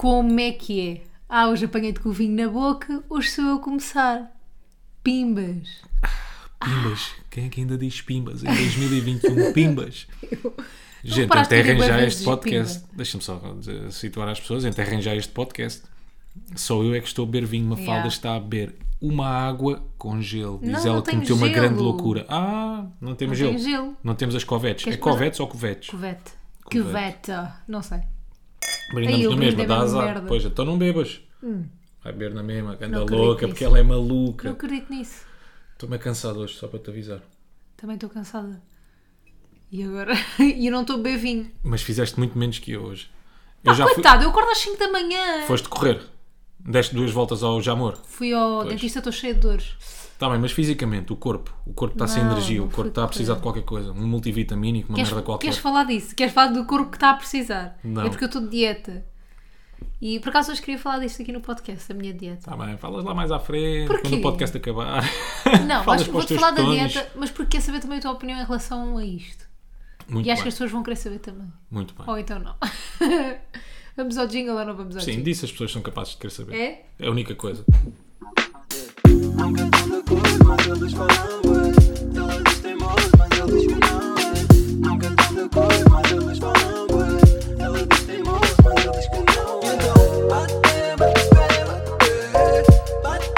Como é que é? Ah, hoje apanhei-te com o vinho na boca, hoje sou eu a começar. Pimbas. Pimbas. Quem é que ainda diz pimbas? Em 2021, pimbas. Gente, paraste de enterrem já este podcast. Deixa-me só situar as pessoas. Enterrem já este podcast. Só eu é que estou a beber vinho. Uma falda Yeah. está a beber uma água com gelo. Diz Não, ela não que cometeu uma grande loucura. Ah, não temos Não gelo. tenho gelo. Não temos as covetes. Queres é covetes ou covetes? Covete. Covete. Não sei. Brindamos eu na mesma, é dá azar. merda. Pois, então não bebas. Vai beber na mesma, anda Não louca, nisso. porque ela é Não maluca. acredito nisso. Estou-me cansado hoje, só para te avisar. Também estou cansada. E agora? E eu não estou a beber vinho. Mas fizeste muito menos que eu hoje. Eu Ah, já fui. coitado, eu acordo às 5 da manhã. Foste correr. Deste duas voltas ao Jamor. Fui ao Pois. dentista, estou cheia de dores. Está bem, mas fisicamente, o corpo. O corpo está sem Não, energia. não O corpo está a precisar de qualquer coisa. Um multivitamínico, uma Queres, merda qualquer. queres falar disso? Queres falar do corpo que está a precisar? Não. É porque eu estou de dieta. E por acaso hoje queria falar disto aqui no podcast, a minha dieta. Está bem, falas lá mais à frente, Porquê? quando o podcast acabar. Não, Falas para os vou-te teus falar da botões. dieta, mas porque quer saber também a tua opinião em relação a isto. Muito e acho bem. que as pessoas vão querer saber também. Muito bem. Ou então não. vamos ao jingle ou não vamos ao Sim, jingle? disso as pessoas são capazes de querer saber. É? É a única coisa. Estão de acordo, mas eles falam bué. Ela diz teimoso, mas ele diz não. Nunca estão de acordo, mas eles falam bué. Ela diz teimoso, mas ele diz não é. Então, bate, bate, bate, bate, bate.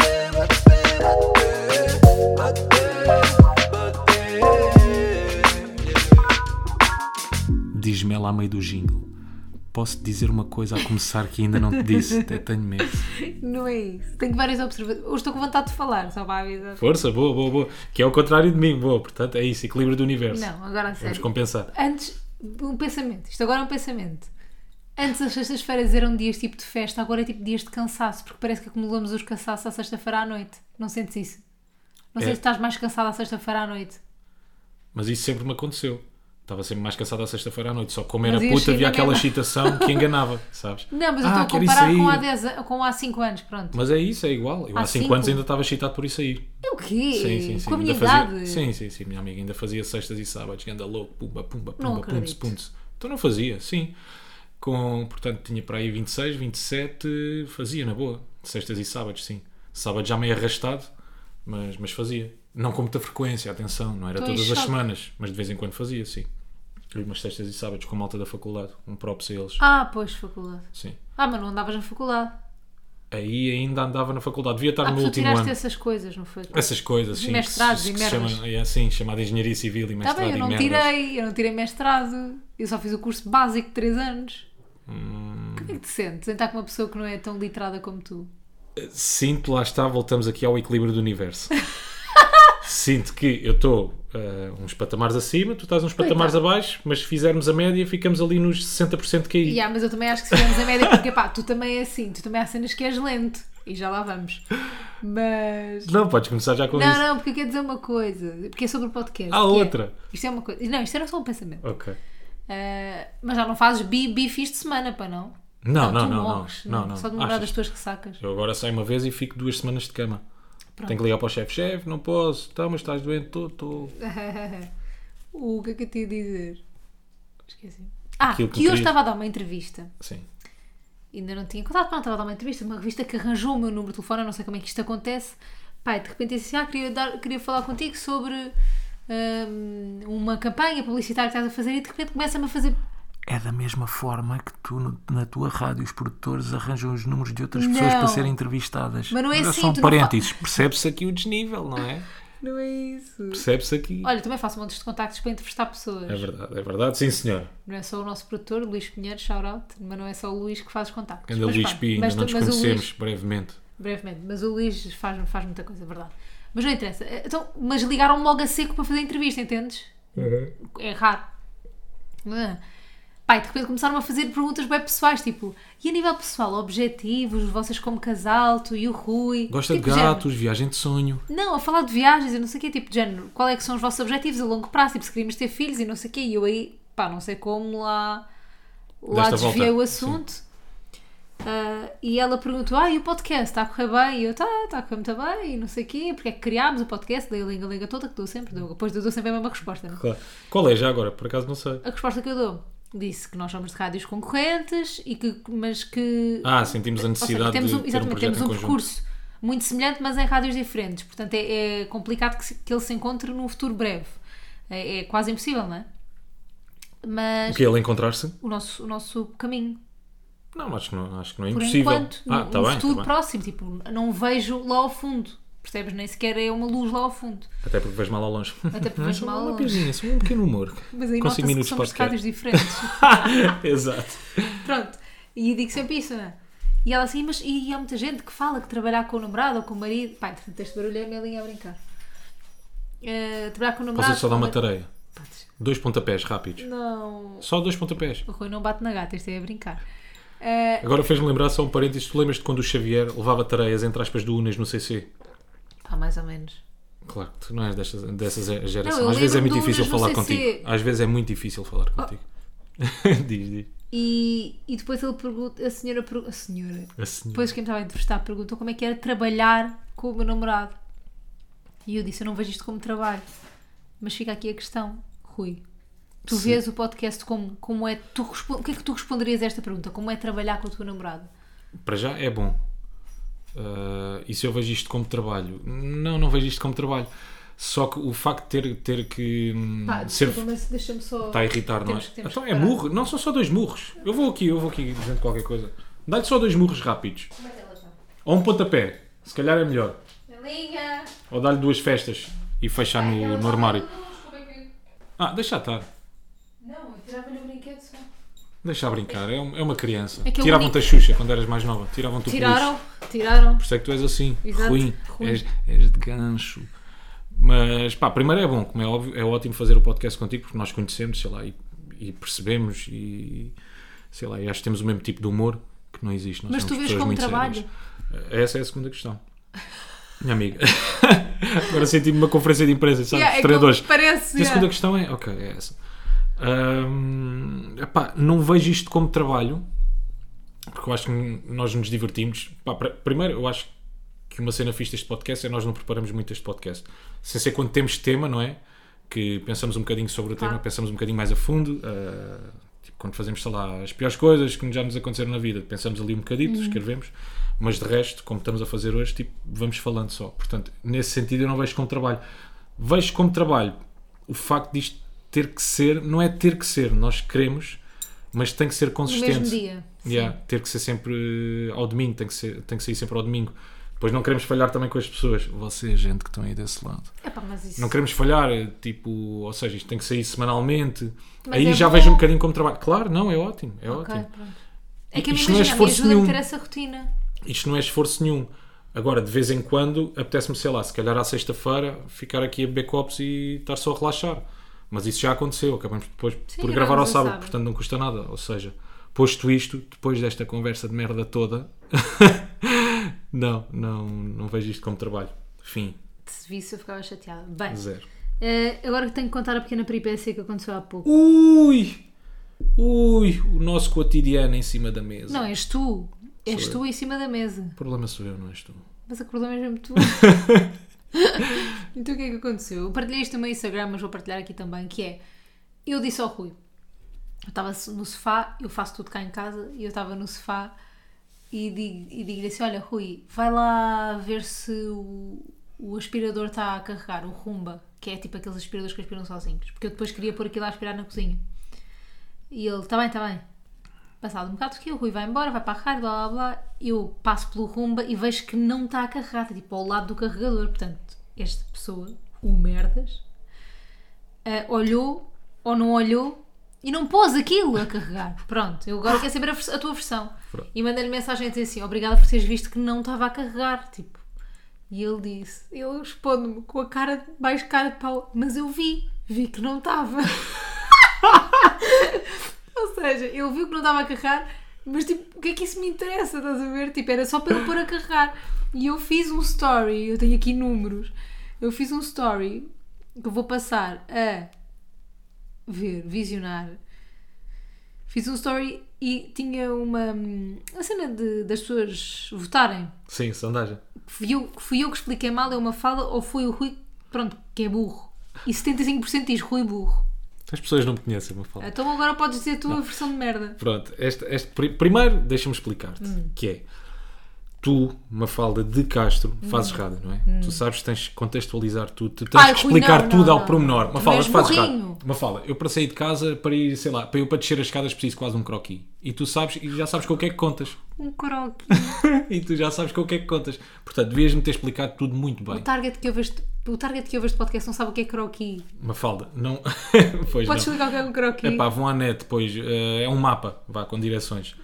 Diz-me a meio do jingle. Posso dizer uma coisa a começar que ainda não te disse? Até tenho medo. Não é isso. Tenho várias observações. Hoje estou com vontade de falar, só para avisar. Força, boa, boa, boa. Que é o contrário de mim, boa. Portanto, é isso, equilíbrio do universo. Não, agora a Vamos sério. compensar. Antes, um pensamento. Isto agora é um pensamento. Antes as sextas-feiras eram dias tipo de festa, agora é tipo dias de cansaço, porque parece que acumulamos os cansaços à sexta-feira à noite. Não sentes isso? Não sei É. se estás mais cansado à sexta-feira à noite. Mas isso sempre me aconteceu. Estava sempre mais cansado à sexta-feira à noite. Só como era puta, havia aquela excitação que enganava, sabes? Não, mas eu Ah, estou a quero ir comparar com há, sair. 10, a- com há 5 anos, pronto. Mas é isso, é igual. Eu há Há 5 cinco? anos ainda estava excitado por isso aí. É o quê? Sim, sim, sim. Com a minha ainda fazia... idade? Sim, sim, sim. Minha amiga ainda fazia sextas e sábados, que anda louco, pumba, pumba, pumba, acredito. punts. Então não fazia, sim. Com, portanto, tinha para aí 26, 27, fazia na boa. Sextas e sábados, sim. Sábado já meio arrastado, mas, mas fazia. Não com muita frequência, atenção, não era Estou em todas as choque. semanas, mas de vez em quando fazia, sim. E umas sextas e sábados com a malta da faculdade, um props a eles. Ah, pois, faculdade. Sim. Ah, mas não andavas na faculdade. Aí ainda andava na faculdade, devia estar Ah, no tu último tiraste ano. essas coisas, não foi? Essas coisas, sim. Mestrados que, e que merdas. chama, é assim, chamada Engenharia Civil e Está mestrado bem, eu não tirei, eu não tirei mestrado. Eu só fiz o curso básico de 3 anos. Hum. Como é que te sentes? Sentar com uma pessoa que não é tão literada como tu. Sinto, lá está, voltamos aqui ao equilíbrio do universo. Sinto que eu estou eh, uns patamares acima, tu estás uns patamares abaixo, mas se fizermos a média, ficamos ali nos 60% que aí. Yeah, mas eu também acho que se fizermos a média, porque pá, tu também é assim, tu também há cenas que és lento. E já lá vamos. Mas. Não, podes começar já com Não, isso. não, porque eu quero dizer uma coisa. Porque é sobre o podcast. Há que é- outra. isto é uma coisa. Não, isto era só um pensamento. Ok. Ah, mas já não fazes bi, bi fins de semana, pá, não? Não, tu não, não, não. morres, não, não. Só de lembrar das tuas ressacas. Eu agora saio uma vez e fico duas semanas de cama. Tenho que ligar para o chefe, chefe, não posso, tá, mas estás doente, estou, estou. o que é que eu te ia dizer? Esqueci. Ah, Aquilo que, que hoje querias. estava a dar uma entrevista. Sim. Ainda não tinha contado, pá, estava a dar uma entrevista, uma revista que arranjou o meu número de telefone, eu não sei como é que isto acontece. Pai, de repente disse assim, ah, queria, dar, queria falar contigo sobre hum, uma campanha publicitária que estás a fazer e de repente começa-me a fazer É da mesma forma que tu, no- na tua rádio, os produtores arranjam os números de outras Não. pessoas para serem entrevistadas. Mas não é assim, Só um tu não parênteses. Percebe-se aqui o desnível, não é? Não é isso. Percebe-se aqui. Olha, também faço montes de contactos para entrevistar pessoas. É verdade, é verdade, sim senhor. Não é só o nosso produtor, Luís Pinheiro, shout out, mas não é só o Luís que faz os contactos. Anda Mas Luís pronto, Pi, ainda mas não nos mas o conhecemos Luís- brevemente. brevemente, mas o Luís faz, faz muita coisa, é verdade. Mas não interessa. Então, mas ligaram-me logo a seco para fazer a entrevista, entendes? É raro. Ah. Pai, de repente começaram a fazer perguntas bem pessoais, tipo, e a nível pessoal, objetivos, vocês como casal, tu e o Rui. Gosta tipo, de gatos, viagem de sonho. Não, a falar de viagens e não sei o quê, tipo, de género, qual é que são os vossos objetivos a longo prazo, tipo, se queríamos ter filhos e não sei o quê, e eu aí, pá, não sei como lá, lá Desta desviei volta, o assunto. Ah, e ela perguntou, ah, e o podcast, está a correr bem? E eu, tá, está a correr muito bem, e não sei o quê, porque é que criámos o podcast, daí a linga-linga toda que dou sempre, dou, depois eu dou sempre a mesma resposta, né? Claro. Qual é já agora? Por acaso não sei. A resposta que eu dou disse que nós somos de rádios concorrentes e que, mas que Ah, sentimos a ou seja, necessidade temos de um, um exatamente, projeto temos em um percurso muito semelhante, mas em rádios diferentes. Portanto, é, é complicado que, se- que ele se encontre num futuro breve. É, é quase impossível, não é? Mas O que ele encontrar-se? o nosso, o nosso caminho, Não, acho que não, acho que não é por impossível. enquanto, ah, num tá num bem, futuro tá próximo, tipo, não vejo lá ao fundo. Percebes? Nem sequer é uma luz lá ao fundo. Até porque vejo mal ao longe. Até porque vejo mal ao uma longe. piadinha, só um pequeno humor. Mas aí nota-se que podcast. rádios diferentes. Exato. Pronto. E digo sempre isso, não é? E ela assim, mas e há muita gente que fala que trabalhar com o namorado ou com o marido. Pai, entretanto, este barulho é a Melinha a brincar. Eh, trabalhar com o namorado. Posso só dar uma tarefa? Podes. Dois pontapés rápidos. Não. Só dois pontapés. O Rui não bate na gata, isto é a brincar. Eh, Agora fez-me lembrar só um parênteses. Tu lembras de quando o Xavier levava tareias, entre aspas, do Unas no CC? Pá, mais ou menos. Claro que tu não és desta, dessa ge- geração. Não, Às vezes é muito difícil no falar CC. contigo. Às vezes é muito difícil falar contigo. diz, diz. E, e depois ele pergunta, a senhora, pergu- a senhora, A senhora. depois quem estava a entrevistar perguntou como é que era trabalhar com o meu namorado. E eu disse, eu não vejo isto como trabalho. Mas fica aqui a questão, Rui. Tu Sim. vês o podcast como, como é. Tu respo- o que é que tu responderias a esta pergunta? Como é trabalhar com o teu namorado? Para já é bom. Ah, e se eu vejo isto como trabalho? Não, não vejo isto como trabalho. Só que o facto de ter, ter que hum, Pá, ser. deixa-me só. Está a irritar, é? Temos que- temos Então é parar. murro. Não, são só dois murros. Eu vou aqui, eu vou aqui dizendo qualquer coisa. Dá-lhe só dois murros rápidos. É? Ou um pontapé. Se calhar é melhor. Melinha! Ou dá-lhe duas festas e fechar no, no armário. é Ah, deixa estar. Não, eu tirava-lhe o brinquedo só. Deixa brincar. É, um- é uma criança. É que é o Tiravam-te a Xuxa quando eras mais nova. Tiravam-te o peluche. Tiraram, tiraram. Por isso é que tu és assim, Exato, ruim, ruim. És, és de gancho. Mas pá, primeiro é bom, como é óbvio, é ótimo fazer o podcast contigo porque nós conhecemos, sei lá, e, e percebemos e sei lá, e acho que temos o mesmo tipo de humor que não existe. Nós Mas tu vês como trabalho? sérias. Essa é a segunda questão. Minha amiga. Agora senti-me uma conferência de imprensa, sabes? Yeah, Os é treinadores. Parece. E a yeah. segunda questão é, ok, é essa. Hum, epá, não vejo isto como trabalho, porque eu acho que nós nos divertimos. Pá, primeiro, eu acho que uma cena fixe deste podcast é nós não preparamos muito este podcast. Sem ser quando temos tema, não é? Que pensamos um bocadinho sobre o tema, pensamos um bocadinho mais a fundo. ah, tipo, quando fazemos, sei lá, as piores coisas que já nos aconteceram na vida, pensamos ali um bocadito, Uhum. escrevemos. Mas de resto, como estamos a fazer hoje, tipo, vamos falando só. Portanto, nesse sentido, eu não vejo como trabalho. Vejo como trabalho o facto disto ter que ser, não é ter que ser, nós queremos, mas tem que ser No consistente. mesmo dia. Yeah, ter que ser sempre ao domingo, tem que, ser, tem que sair sempre ao domingo. Depois não queremos falhar também com as pessoas. Vocês, gente que estão aí desse lado. Epá, isso... Não queremos falhar, tipo, ou seja, isto tem que sair semanalmente. Mas aí é já bom. vejo um bocadinho como trabalho. Claro, não, é ótimo, é Ok, ótimo. pronto. É que a Isto não é esforço ajuda a nenhum. ter essa rotina. Isto não é esforço nenhum. Agora, de vez em quando, apetece-me, sei lá, se calhar à sexta-feira, ficar aqui a beber copos e estar só a relaxar. Mas isso já aconteceu, acabamos depois Sim, por gravar ao sábado, sábado. portanto não custa nada. Ou seja, posto isto, depois desta conversa de merda toda, não, não, não vejo isto como trabalho. Fim, Se visse, eu ficava chateada. Bem, zero. eh, agora que tenho que contar a pequena peripécia que aconteceu há pouco. Ui! Ui! O nosso cotidiano em cima da mesa. Não, és tu. És Sou tu em cima da mesa. O problema sou eu, não és tu. Mas a problema é mesmo tu. então o que é que aconteceu? Eu partilhei isto no meu Instagram, mas vou partilhar aqui também, que é... Eu disse ao Rui. Eu estava no sofá, eu faço tudo cá em casa, e eu estava no sofá e digo- digo-lhe assim, olha Rui, vai lá ver se o, o aspirador está a carregar, o Rumba, que é tipo aqueles aspiradores que aspiram sozinhos. Porque eu depois queria pôr aquilo a aspirar na cozinha. E ele, está bem, está bem. Passado um bocado que o Rui vai embora, vai para a rádio, blá blá blá. Eu passo pelo Rumba e vejo que não está a carregar, está tipo ao lado do carregador. Portanto, esta pessoa, o merdas, ah, olhou ou não olhou e não pôs aquilo a carregar. Pronto, eu agora quero saber a, a tua versão. Pronto. E mandei-lhe mensagem a dizer assim: obrigada por teres visto que não estava a carregar. Tipo, e ele disse: eu respondo-me com a cara, mais cara de pau, mas eu vi, vi que não estava. Ou seja, ele viu que não estava a carregar, mas tipo, o que é que isso me interessa? Estás a ver? Tipo, era só para ele pôr a carregar. E eu fiz um story, eu tenho aqui números. Eu fiz um story que eu vou passar a ver, visionar. Fiz um story e tinha uma. a cena de, das pessoas votarem. Sim, sondagem. Fui eu, fui eu que expliquei mal, é uma fala, ou foi o Rui, pronto, que é burro. E 75% diz Rui burro. As pessoas não me conhecem, me falam. Então agora podes dizer a tua versão de merda. Pronto, este, este, pri- primeiro deixa-me explicar-te, Hum. que é tu, Mafalda de Castro, fazes Hum. rádio, não é? Tu sabes que tens que contextualizar tudo, tu tens Ai, que Rui, explicar não, tudo não, ao não. pormenor. Mafalda, és fazes burrinho. rádio. Mafalda, eu para sair de casa, para ir, sei lá, para eu para descer as escadas preciso quase um croquis. E tu sabes, e já sabes com o que é que contas. Um croque. e tu já sabes com o que é que contas. Portanto, devias-me ter explicado tudo muito O bem. target que eu vejo, o target que eu vejo de podcast não sabe o que é croquis. Mafalda, não. pois Podes não. explicar o que é um croquis? Epá, vão à net, depois é um mapa, vá, com direções.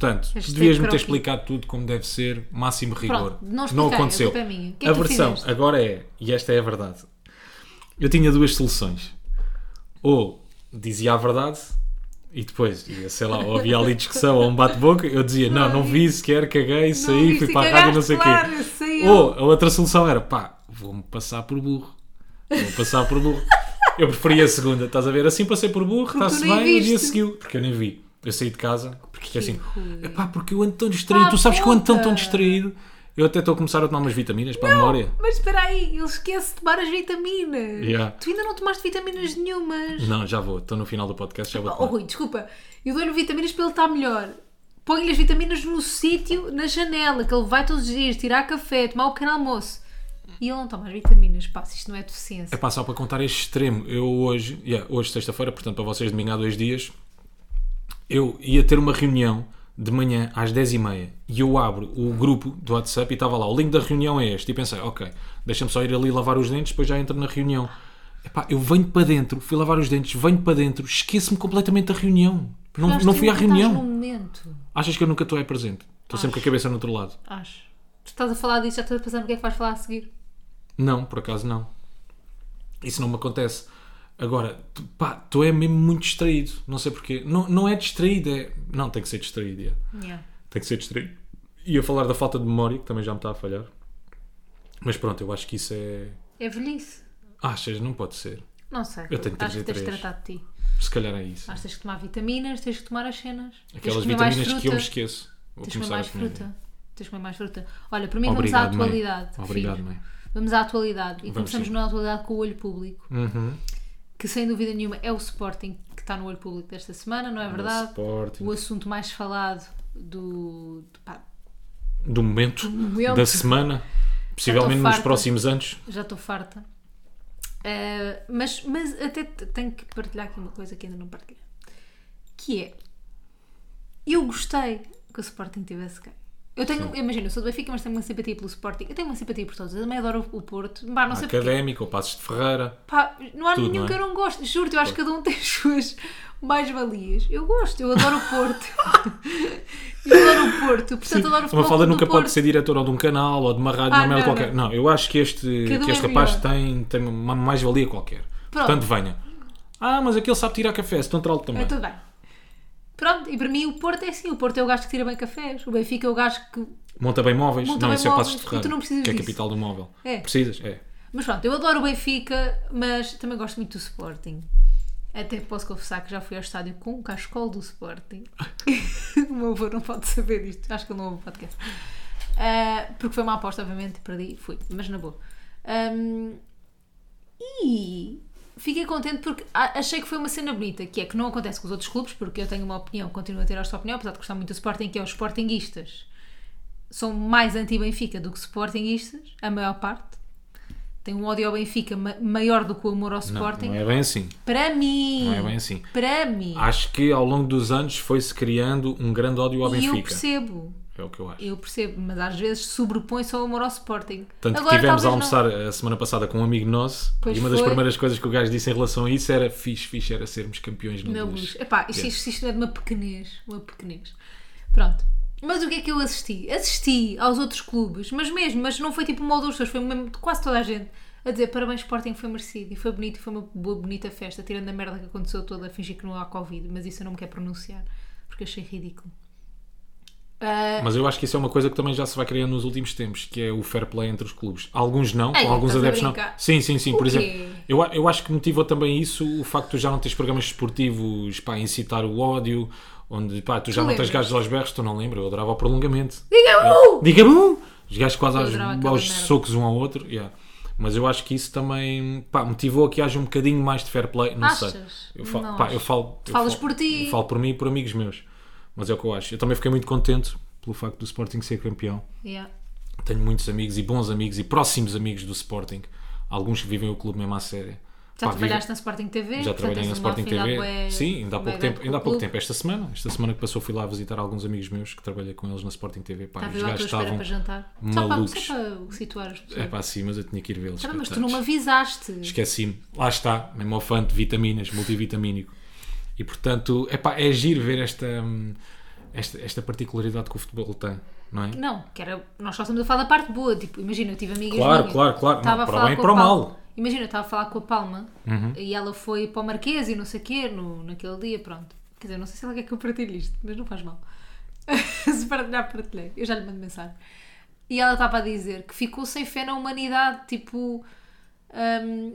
Portanto, tu devias-me ter explicado tudo como deve ser, máximo rigor. Pronto, não expliquei, a aconteceu. culpa é minha. Que é a versão fizeste? agora é, e esta é a verdade. Eu tinha duas soluções. Ou dizia a verdade e depois, sei lá, ou havia ali discussão ou um bate-boca, eu dizia, não, não, vi sequer, caguei, saí, fui para a rádio, não sei o claro, quê. saiu. Ou a outra solução era, pá, vou-me passar por burro. Vou passar por burro. Eu preferia a segunda, estás a ver? Assim passei por burro, está-se bem, e o dia seguiu. Porque eu nem vi. Eu saí de casa, porque assim, Rui. epá, porque eu ando tão distraído. Pá, tu sabes que eu ando tão, tão puta. distraído. Eu até estou a começar a tomar umas vitaminas para a memória. Mas espera aí, ele esquece de tomar as vitaminas. Yeah. Tu ainda não tomaste vitaminas nenhumas. Não, já vou, estou no final do podcast, já vou Oh. Rui, desculpa. Eu dou-lhe vitaminas para ele estar melhor. Põe-lhe as vitaminas no sítio, na janela, que ele vai todos os dias tirar café, tomar o pequeno almoço. E ele não toma as vitaminas. Pá, isto não é deficiência. É pá, só para contar este extremo. Eu hoje, yeah, hoje sexta-feira, portanto para vocês domingo há dois dias, eu ia ter uma reunião de manhã às 10h30 e eu abro o grupo do WhatsApp e estava lá, o link da reunião é este. E pensei, ok, deixa-me só ir ali lavar os dentes, depois já entro na reunião. Epá, eu venho para dentro, fui lavar os dentes, venho para dentro, esqueço-me completamente da reunião. Não, não fui à reunião. Achas que eu nunca estou aí presente? Estou sempre com a cabeça no outro lado. Acho. Tu estás a falar disso, já estás a pensar no que é que vais falar a seguir. Não, por acaso não. Isso não me acontece. Agora, tu, pá, tu é mesmo muito distraído. Não sei porquê. Não, não é distraído, é. Não, tem que ser distraído. Yeah. Tem que ser distraído. Ia falar da falta de memória, que também já me está a falhar. Mas pronto, eu acho que isso é. É velhice. Achas? Não pode ser. Não sei. Eu tenho Acho que tens de 33. tratar de ti. Se calhar é isso. Acho que tens que tomar vitaminas, tens que tomar as cenas. Aquelas vitaminas que eu me esqueço. Vou Tens que comer mais a comer. fruta. Tens que comer mais fruta. Olha, para mim Obrigado, vamos à mãe. atualidade. Obrigado, filho. mãe. Vamos à atualidade. E Vamos começamos sim. na atualidade com o olho público. Uhum. Que sem dúvida nenhuma é o Sporting que está no olho público desta semana, não é verdade? Sporting. O assunto mais falado do. do- pá, Do momento, momento. da semana, possivelmente nos próximos anos. já estou farta. Eh, mas, mas até tenho que partilhar aqui uma coisa que ainda não partilhei. Que é. Eu gostei que o Sporting tivesse ganho. Eu tenho, imagina, eu sou do Benfica, mas tenho uma simpatia pelo Sporting. Eu tenho uma simpatia por todos. Eu também adoro o Porto. Pá, não sei. Académico, ou Passos de Ferreira. Pá, não há Tudo, nenhum não é? que eu não gosto. Juro-te, eu acho que cada um tem as suas mais-valias. Eu gosto, eu adoro o Porto. eu adoro o Porto, portanto adoro o Uma futebol do nunca Porto. pode ser diretora de um canal ou de uma rádio, Ah, uma merda não, qualquer. não. Não. eu acho que este, Cada que este é rapaz melhor. tem, tem uma mais-valia qualquer. Pronto. Portanto, venha. Ah, mas aquele sabe tirar café, se estão tralo também. É tudo bem. Pronto, e para mim o Porto é assim. O Porto é o gajo que tira bem cafés. O Benfica é o gajo que. Monta bem móveis. Monta não, bem isso é Passos de móveis. Ferreira. Tu não precisas que é a disso. capital do móvel. É. Precisas? É. Mas pronto, eu adoro o Benfica, mas também gosto muito do Sporting. Até posso confessar que já fui ao estádio com o cascol do Sporting. o meu avô não pode saber disto. Acho que ele não ouve o podcast. Ah, porque foi uma aposta, obviamente, perdi. Fui, mas na boa. Ahm, e fiquei contente porque a- achei que foi uma cena bonita, que é que não acontece com os outros clubes, porque eu tenho uma opinião, continuo a ter esta opinião, apesar de gostar muito do Sporting, que é os Sportinguistas são mais anti-Benfica do que Sportinguistas, a maior parte. Tem um ódio ao Benfica ma- maior do que o amor ao Não, Sporting. não é bem assim. Para mim. Não é bem assim. Para mim. Acho que ao longo dos anos foi-se criando um grande ódio ao e eu Benfica. percebo. É o que eu acho. Eu percebo, mas às vezes sobrepõe-se ao amor ao Sporting. Tanto Agora, que tivemos a almoçar a semana passada com um amigo nosso Pois e uma das foi. primeiras coisas que o gajo disse em relação a isso era fixe, fixe era sermos campeões no Luz. Epá, isto, Yeah. isto, isto é de uma pequenez. Uma pequenez. Pronto. Mas o que é que eu assisti? Assisti aos outros clubes, mas mesmo, mas não foi tipo uma ou duas pessoas, foi mesmo quase toda a gente a dizer parabéns Sporting, foi merecido e foi bonito e foi uma boa, bonita festa, tirando a merda que aconteceu toda a fingir que não há Covid, mas isso eu não me quero pronunciar porque achei ridículo. Ah, Mas eu acho que isso é uma coisa que também já se vai criando nos últimos tempos, que é o fair play entre os clubes. Alguns não, Ei, alguns adeptos não. Sim, sim, sim. O Por quê? exemplo, eu, eu acho que motivou também isso o facto de já não teres programas esportivos para incitar o ódio, onde pá, tu já Tu não tens lembras? gajos aos berros, tu não lembras, eu adorava o prolongamento. Diga-me! Diga-me! Os gajos quase aos, aos socos um ao outro. yeah. Mas eu acho que isso também pá, motivou a que haja um bocadinho mais de fair play. Não sei. Achas? Eu falo, pá, eu falo, Tu eu falas falo- por ti. Eu falo por mim e por amigos meus. Mas é o que eu acho. Eu também fiquei muito contente pelo facto do Sporting ser campeão. Yeah. Tenho muitos amigos e bons amigos e próximos amigos do Sporting. Alguns que vivem o clube mesmo à séria. Já Pá, trabalhaste na Sporting TV? Já trabalhei na Sporting TV. bué- Sim, ainda há pouco tempo. Ainda há pouco clube. tempo. Esta semana. Esta semana que passou fui lá visitar alguns amigos meus que trabalham com eles na Sporting TV. Pá, Estava os gajos estavam. para jantar. Só para, malucos. só para situar as pessoas. É pá, sim, mas eu tinha que ir vê-los. Mas tu não me avisaste. Esqueci-me. Lá está, mesmo ao fã de vitaminas, multivitamínico. E portanto, epá, é giro ver esta, hum, esta, esta particularidade que o futebol tem, não é? Não, que era, nós só estamos a falar da parte boa. Tipo, imagina, eu tive amigas Claro, minhas, claro, claro. estava Não, a para o falar bem e com para a Palma. mal. Uhum. Imagina, eu estava a falar com a Palma e ela foi para o Marquês e não sei o quê, no, naquele dia, pronto. Quer dizer, não sei se ela quer que eu partilhe isto, mas não faz mal. se partilhar, partilhei. Eu já lhe mando mensagem. E ela estava a dizer que ficou sem fé na humanidade, tipo. hum,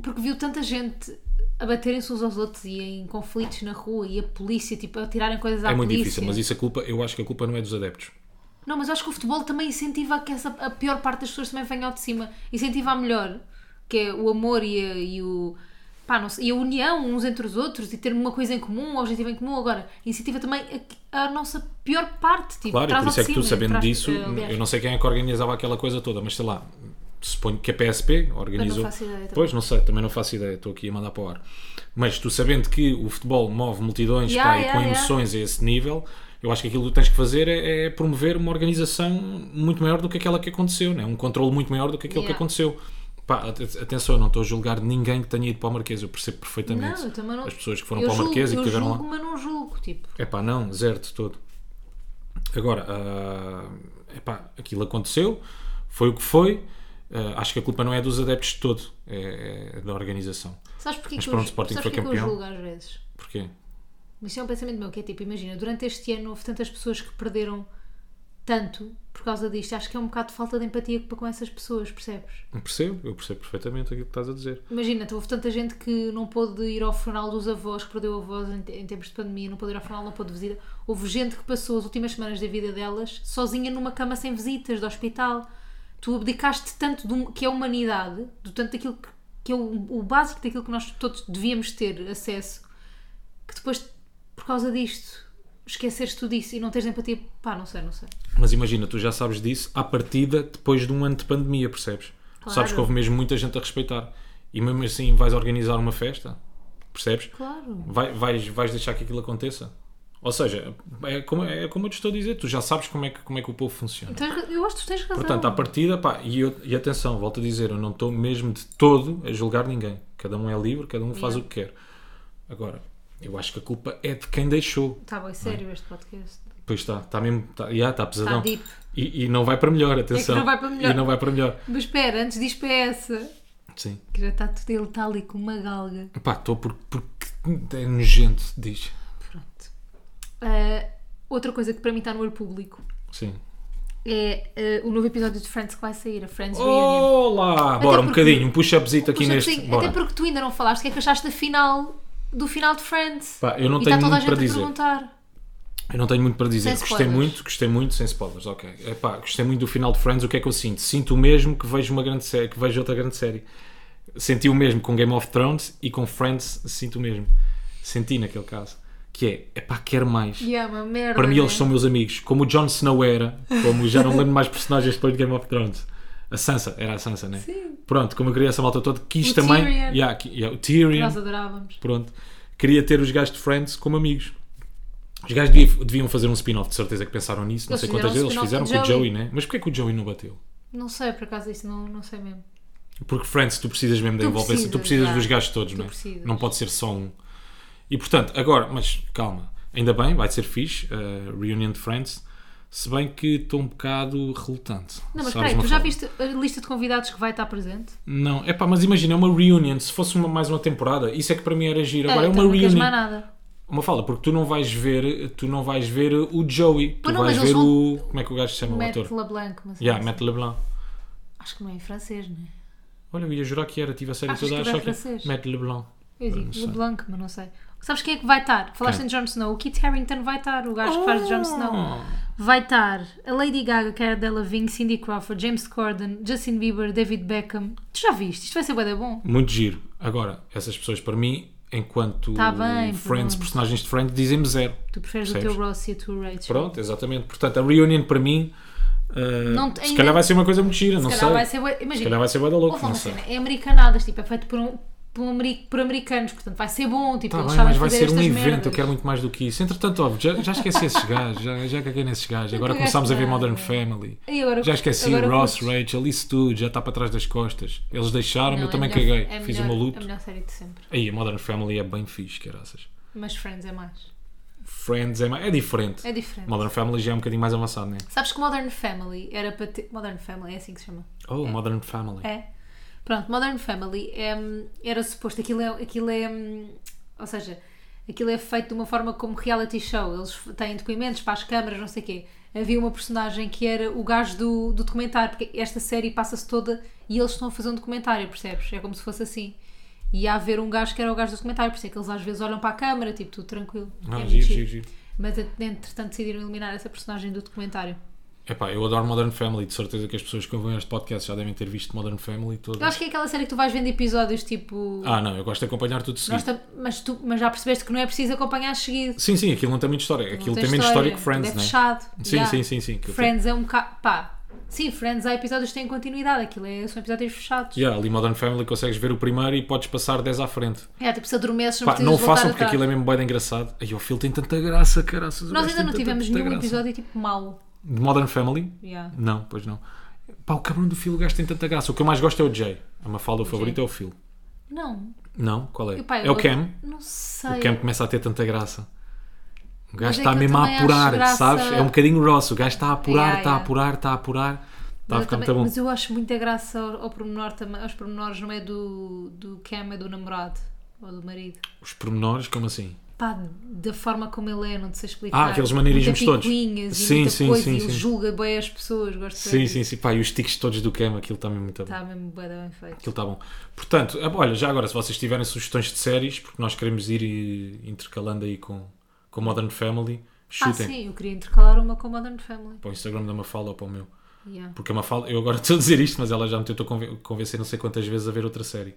porque viu tanta gente a baterem-se uns aos outros e em conflitos na rua e a polícia, tipo, a tirarem coisas à É muito polícia. difícil, mas isso a culpa, eu acho que a culpa não é dos adeptos. Não, mas eu acho que o futebol também incentiva que essa, a pior parte das pessoas também venha ao de cima. Incentiva a melhor, que é o amor e a, e o. Pá, não sei, e a união uns entre os outros e ter uma coisa em comum, um objetivo em comum. Agora, incentiva também a, a nossa pior parte. Tipo, Claro, e por isso é que tu sabendo traz- disso, aliás, eu não sei quem é que organizava aquela coisa toda, mas sei lá, suponho que a PSP organizou. faço ideia também. Pois, não sei, também não faço ideia, estou aqui a mandar para o ar. Mas tu sabendo que o futebol move multidões Yeah, pá, e yeah, com yeah. emoções a esse nível, eu acho que aquilo que tens que fazer é, é promover uma organização muito maior do que aquela que aconteceu, né? um controle muito maior do que aquilo que aconteceu. Pá, at- atenção, eu não estou a julgar ninguém que tenha ido para o Marquês, eu percebo perfeitamente Não, eu não. as pessoas que foram eu para o julgo, Marquês e que eu estiveram julgo, lá. mas não julgo. Tipo, É pá, não, zero de todo. Agora, ah, epá, aquilo aconteceu, foi o que foi. Ah, acho que a culpa não é dos adeptos de todo, é, é da organização. sabes porquê Mas que, pronto, eu, o Sporting foi que eu campeão. julgo às vezes? Porquê? Mas isso é um pensamento meu, que é tipo, imagina, durante este ano houve tantas pessoas que perderam tanto por causa disto. Acho que é um bocado de falta de empatia para com essas pessoas, percebes? Eu percebo, eu percebo perfeitamente aquilo que estás a dizer. Imagina, houve tanta gente que não pôde ir ao funeral dos avós, que perdeu avós em, em tempos de pandemia, não pôde ir ao funeral, não pôde visita. Houve gente que passou as últimas semanas da vida delas sozinha numa cama sem visitas, do hospital. Tu abdicaste tanto do que é a humanidade, do tanto daquilo que, que é o, o básico daquilo que nós todos devíamos ter acesso, que depois, por causa disto, esqueceres tudo isso e não tens empatia. Pá, não sei, não sei. Mas imagina, tu já sabes disso à partida depois de um ano de pandemia, percebes? Claro. Sabes que houve mesmo muita gente a respeitar. E mesmo assim vais organizar uma festa, percebes? Claro. Vai- vais, vais deixar que aquilo aconteça? Ou seja, é como, é como eu te estou a dizer, tu já sabes como é que, como é que o povo funciona. Eu acho que tu tens razão. Portanto, à partida, pá, e, eu- e atenção, volto a dizer, eu não estou mesmo de todo a julgar ninguém. Cada um é livre, cada um faz Yeah. o que quer. Agora, eu acho que a culpa é de quem deixou. Está bem sério este podcast. Pois está, está mesmo, está, yeah, está pesadão. Está. E, e não vai para melhor, atenção. não vai para melhor. E não vai para melhor. Mas espera, antes diz para essa. Sim. Que já está tudo, ele está ali com uma galga. Pá, estou por, porque é nojento, diz. Pronto. Ah, outra coisa que para mim está no olho público Sim. é ah, o novo episódio de Friends que vai sair, a Friends Reunion. Olá! Bora, um bocadinho, um push-upzito aqui Puxa, neste. Bora. até porque tu ainda não falaste o que é que achaste da final do final de Friends. Pá, eu não e tenho está toda a muito gente para a dizer. perguntar. Eu não tenho muito para dizer. Sem Gostei spoilers. muito, gostei muito, sem spoilers, ok. Epá, gostei muito do final de Friends. O que é que eu sinto? Sinto o mesmo que vejo uma grande série, que vejo outra grande série. Senti o mesmo com Game of Thrones e com Friends sinto o mesmo. Senti naquele caso. Que é, epá, quero mais. E é uma merda. Para mim né? eles são meus amigos. Como o Jon Snow era, como já não lembro mais personagens depois de Game of Thrones. A Sansa, era a Sansa, né? Sim. Pronto, como eu queria essa malta toda, quis O também. Tyrion. Yeah, yeah, o Tyrion. Nós adorávamos. Pronto. Queria ter os gajos de Friends como amigos. Os gajos deviam, deviam fazer um spin-off, de certeza que pensaram nisso. Não Eles sei quantas um vezes eles spin-off fizeram com o Joey, né? Mas porquê que o Joey não bateu? Não sei, por acaso isso não, não sei mesmo. Porque Friends, tu precisas mesmo da Tu envolvência, tu precisas, precisas já. dos gajos todos, Tu não é? precisas. Não pode ser só um. E portanto, agora, mas calma, ainda bem, vai ser fixe, uh, Reunion de Friends, se bem que estou um bocado relutante. Não, mas Sabes espera aí, uma tu já forma? viste a lista de convidados que vai estar presente? Não, é pá, mas imagina, é uma reunion, se fosse uma- mais uma temporada, isso é que para mim era giro. Agora é, então uma não reunion. mais nada. Uma fala, porque tu não vais ver, tu não vais ver o Joey, tu não, vais ver vão- o. Como é que o gajo se chama o Matt ator? LeBlanc, mas Yeah, não Matt. LeBlanc. acho que não é em francês, não é? Olha, eu ia jurar que era, tive a série Achas toda a que achar é que? Matt LeBlanc. Eu Não digo. LeBlanc, mas não sei. Sabes quem é que vai estar? Falaste Quem? em Jon Snow. O Kit Harington vai estar, o gajo que faz de Jon Snow. vai estar a Lady Gaga, Cara Delevingne, Cindy Crawford, James Corden, Justin Bieber, David Beckham. Tu já viste? Isto vai ser da bom. Muito giro. Agora, essas pessoas para mim, enquanto Tá bem, Friends, pronto. personagens de Friends, dizem-me zero. Tu preferes Percebes? o teu Ross e a tua Rachel. Pronto, exatamente. Portanto, a reunion para mim, uh, Não se ainda- calhar vai ser uma coisa muito gira, não Se sei. calhar vai ser bué- Se Imagina, calhar vai ser bué da louco, falar não sei. cena, é americanadas, tipo, é feito por, um, por, ameri- por americanos, portanto vai ser bom, tipo, Tá eles bem, mas vai ser um evento, merdas. eu quero muito mais do que isso. Entretanto, óbvio, já, já esqueci esses gajos, já, já caguei nesses gajos. Agora começámos a ver. Modern Family. Agora- Já esqueci Ross, curtes? Rachel, isso tudo, já está para trás das costas. Eles deixaram-me, Não, eu também é melhor- caguei. é Fiz melhor- uma É a luta. melhor série de sempre. Aí, a Modern Family é bem fixe, caraças. Mas Friends é mais. Friends é, mais- é diferente. É diferente. Modern Family já é um bocadinho mais avançado, né? Sabes que Modern Family era para ter. Modern Family é assim que se chama. Oh, Modern Family. É. Pronto, Modern Family é, era suposto, aquilo é, aquilo é. hum, Ou seja, aquilo é feito de uma forma como reality show. Eles têm depoimentos para as câmaras, não sei o quê. Havia uma personagem que era o gajo do, do documentário, porque esta série passa-se toda e eles estão a fazer um documentário, percebes? É como se fosse assim. E ia haver um gajo que era o gajo do documentário, por isso é que eles às vezes olham para a câmara, tipo, tudo tranquilo. Não, é muito giro, giro. giro, giro. Mas entretanto decidiram eliminar essa personagem do documentário. Epá, eu adoro Modern Family, de certeza que as pessoas que ouvem este podcast já devem ter visto Modern Family todo. Eu acho que é aquela série que tu vais vendo episódios tipo. Ah, não, eu gosto de acompanhar tudo seguido. tam- mas, tu, mas já percebeste que não é preciso acompanhar seguido. Sim, sim, aquilo não tem muita história. Aquilo Não tem menos história que Friends, é né? fechado. Sim, Yeah. sim, sim, sim. tem- Friends é um bocado. Pá. Sim, Friends há episódios que têm continuidade. Aquilo é, são episódios fechados. Yeah, ali Modern Family consegues ver o primeiro e podes passar 10 à frente. É, tipo, se adormeces, não Pá, não façam porque atrás. aquilo é mesmo bem engraçado. Ai, o Phil tem tanta graça, caraças. Nós ainda não tem tivemos nenhum graça. episódio tipo mau. De Modern Family? Yeah. Não, pois não. Pá, o cabrão do Phil, o gajo tem tanta graça. O que eu mais gosto é o Jay. A Mafalda, o favorito é o Phil. Não. Não? Qual é? É o Cam. Não sei. O Cam começa a ter tanta graça. O gajo é está eu mesmo a apurar, graça- sabes? É um bocadinho Ross. O gajo está a apurar, Yeah, está a yeah. apurar, está a apurar. Está a ficar muito bom. mas eu acho muita graça ao, ao pormenor. Aos pormenores não é do, do Cam, é do namorado. Ou do marido. Os pormenores, como assim? Pá, da forma como ele é, não te sei explicar. Ah, aqueles maneirismos todos. e Sim, sim, coisa, sim, e ele sim. julga bem as pessoas. Gosto Sim, sim, sim. Pá, e os tiques todos do Cam, aquilo está mesmo muito bom. Está mesmo da bem feito. Aquilo está bom. Portanto, ah, olha, já agora, se vocês tiverem sugestões de séries, porque nós queremos ir eh, intercalando aí com, com Modern Family, Ah, chutem sim, eu queria intercalar uma com Modern Family. para o Instagram da Mafalda ou para o meu. Yeah. Porque a Mafalda, eu agora estou a dizer isto, mas ela já me tentou conven- convencer não sei quantas vezes a ver outra série.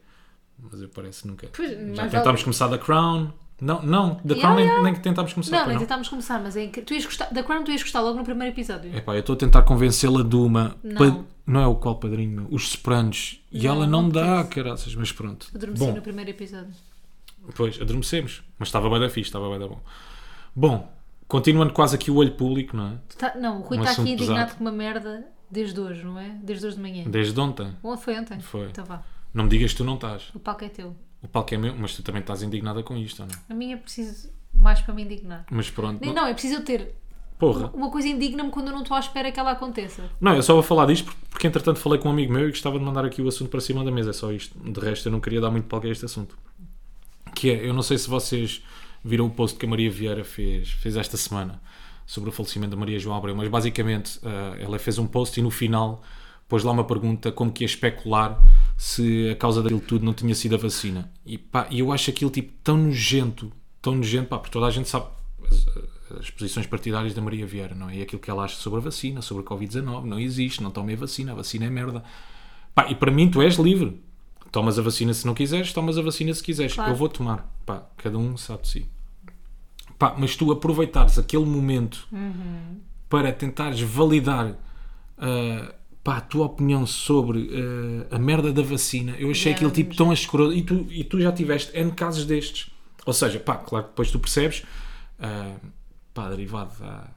Mas eu parece nunca. Pois, já tentámos vale- começar da Crown. Não, não, da Yeah, Crown nem- yeah. nem, que tentámos começar. Não, nem não. tentámos começar, mas é que tu ias gostar, da Crown tu ias gostar logo no primeiro episódio. Epá, eu estou a tentar convencê-la de uma. Não. pa- não é o qual padrinho, meu, os Sopranos. E ela não, não dá, caraças, mas pronto. Adormeci Bom, no primeiro episódio. Pois, adormecemos. Mas estava bem da fixe, estava bem da bom. Bom, continuando quase aqui o olho público, não é? Tá- não, o Rui Um está aqui indignado com uma merda desde hoje, não é? Desde hoje de manhã. Desde ontem. Ou foi ontem? Foi. Então vá. Não me digas que tu não estás. O palco é teu. O palco é meu, mas tu também estás indignada com isto, ou não? A minha é preciso mais para me indignar. Mas pronto. Nem- Não, é preciso eu ter. Porra. Uma coisa indigna-me quando eu não estou à espera que ela aconteça. Não, eu só vou falar disto porque, entretanto falei com um amigo meu e gostava de mandar aqui o assunto para cima da mesa. É só isto. De resto, eu não queria dar muito palco a este assunto. Que é, eu não sei se vocês viram o post que a Maria Vieira fez, fez esta semana sobre o falecimento da Maria João Abreu, mas basicamente ah, ela fez um post e no final pôs lá uma pergunta como que ia especular se a causa daquilo tudo não tinha sido a vacina. E pá, eu acho aquilo tipo tão nojento, tão nojento, pá, porque toda a gente sabe as, as posições partidárias da Maria Vieira, não é? E aquilo que ela acha sobre a vacina, sobre a Covid-19, não existe, não tomem a vacina, a vacina é merda. Pá, e para mim tu és livre. Tomas a vacina se não quiseres, tomas a vacina se quiseres. Claro. Eu vou tomar. Pá, cada um sabe de si. Pá, mas tu aproveitares aquele momento para tentares validar ah, pá, a tua opinião sobre ah, a merda da vacina, eu achei aquilo tipo tão escroto. E tu, e tu já tiveste N casos destes. Ou seja, pá, claro que depois tu percebes, ah, pá, derivado da,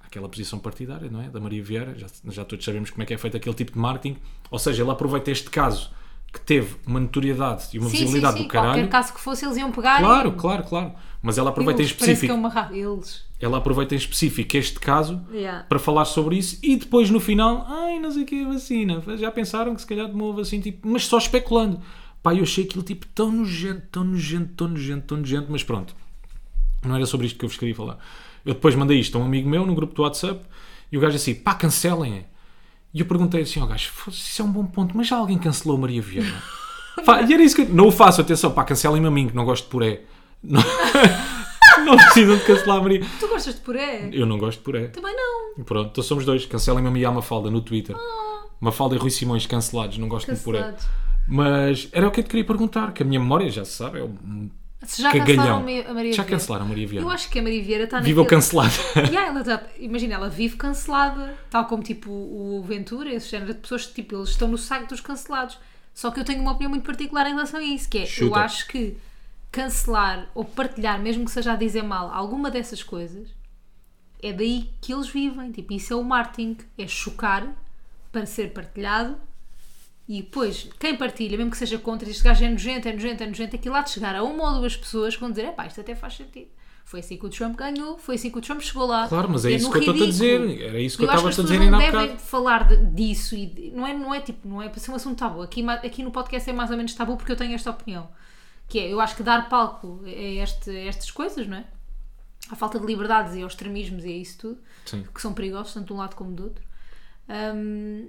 àquela posição partidária, não é? Da Maria Vieira, já, já todos sabemos como é que é feito aquele tipo de marketing. Ou seja, ele aproveita este caso que teve uma notoriedade e uma Sim, sim, visibilidade sim. do caralho. Qualquer caso que fosse, eles iam pegar Claro, e... claro, claro. Mas ela aproveita em Eles, específico é uma Eles. ela aproveita em específico este caso Yeah. para falar sobre isso e depois no final, ai, não sei o que é vacina. Já pensaram que se calhar tomou a vacina, tipo, mas só especulando. Pá, eu achei aquilo tipo tão nojento, tão nojento, tão nojento, tão nojento, mas pronto. Não era sobre isto que eu vos queria falar. Eu depois mandei isto a um amigo meu no grupo do WhatsApp e o gajo assim, pá, cancelem. E eu perguntei assim ao gajo, "Foda-se, isso é um bom ponto, mas já alguém cancelou Maria Vieira? E era isso que eu, não o faço, atenção, pá, cancelem-me a mim, que não gosto de puré. Não, não precisam de cancelar a Maria. Tu gostas de puré? Eu não gosto de puré. Também não. Pronto, então somos dois. Cancelem-me a minha e a Mafalda no Twitter. Mafalda e Rui Simões cancelados, não gosto de puré. Mas era o que eu te queria perguntar, que a minha memória já se sabe, é um Se já cancelaram a Maria Já cancelaram a Maria Vieira. Eu acho que a Maria Vieira está Viva naquele- cancelado. Yeah, ela tá- imagina, ela vive cancelada, tal como tipo o Ventura, esse género de pessoas, tipo, eles estão no saco dos cancelados. Só que eu tenho uma opinião muito particular em relação a isso, que é, eu Chuta. acho que cancelar ou partilhar, mesmo que seja a dizer mal, alguma dessas coisas, é daí que eles vivem. Tipo, isso é o marketing, é chocar para ser partilhado e depois, quem partilha, mesmo que seja contra, este gajo é nojento, é nojento, é nojento, aquilo lá de chegar a uma ou duas pessoas que vão dizer, epá, isto até faz sentido. Foi assim que o Trump ganhou, foi assim que o Trump chegou lá. Claro, mas é no isso que eu estou a dizer. Era isso que eu acho estava a dizer ainda não há devem bocado. falar de- disso e de- não é, não é tipo, não é para ser um assunto tabu. Aqui, aqui no podcast é mais ou menos tabu porque eu tenho esta opinião. Que é, eu acho que dar palco a, este, a estas coisas, não é? À falta de liberdades e aos extremismos e a isso tudo, Sim. que são perigosos, tanto de um lado como do outro. hum,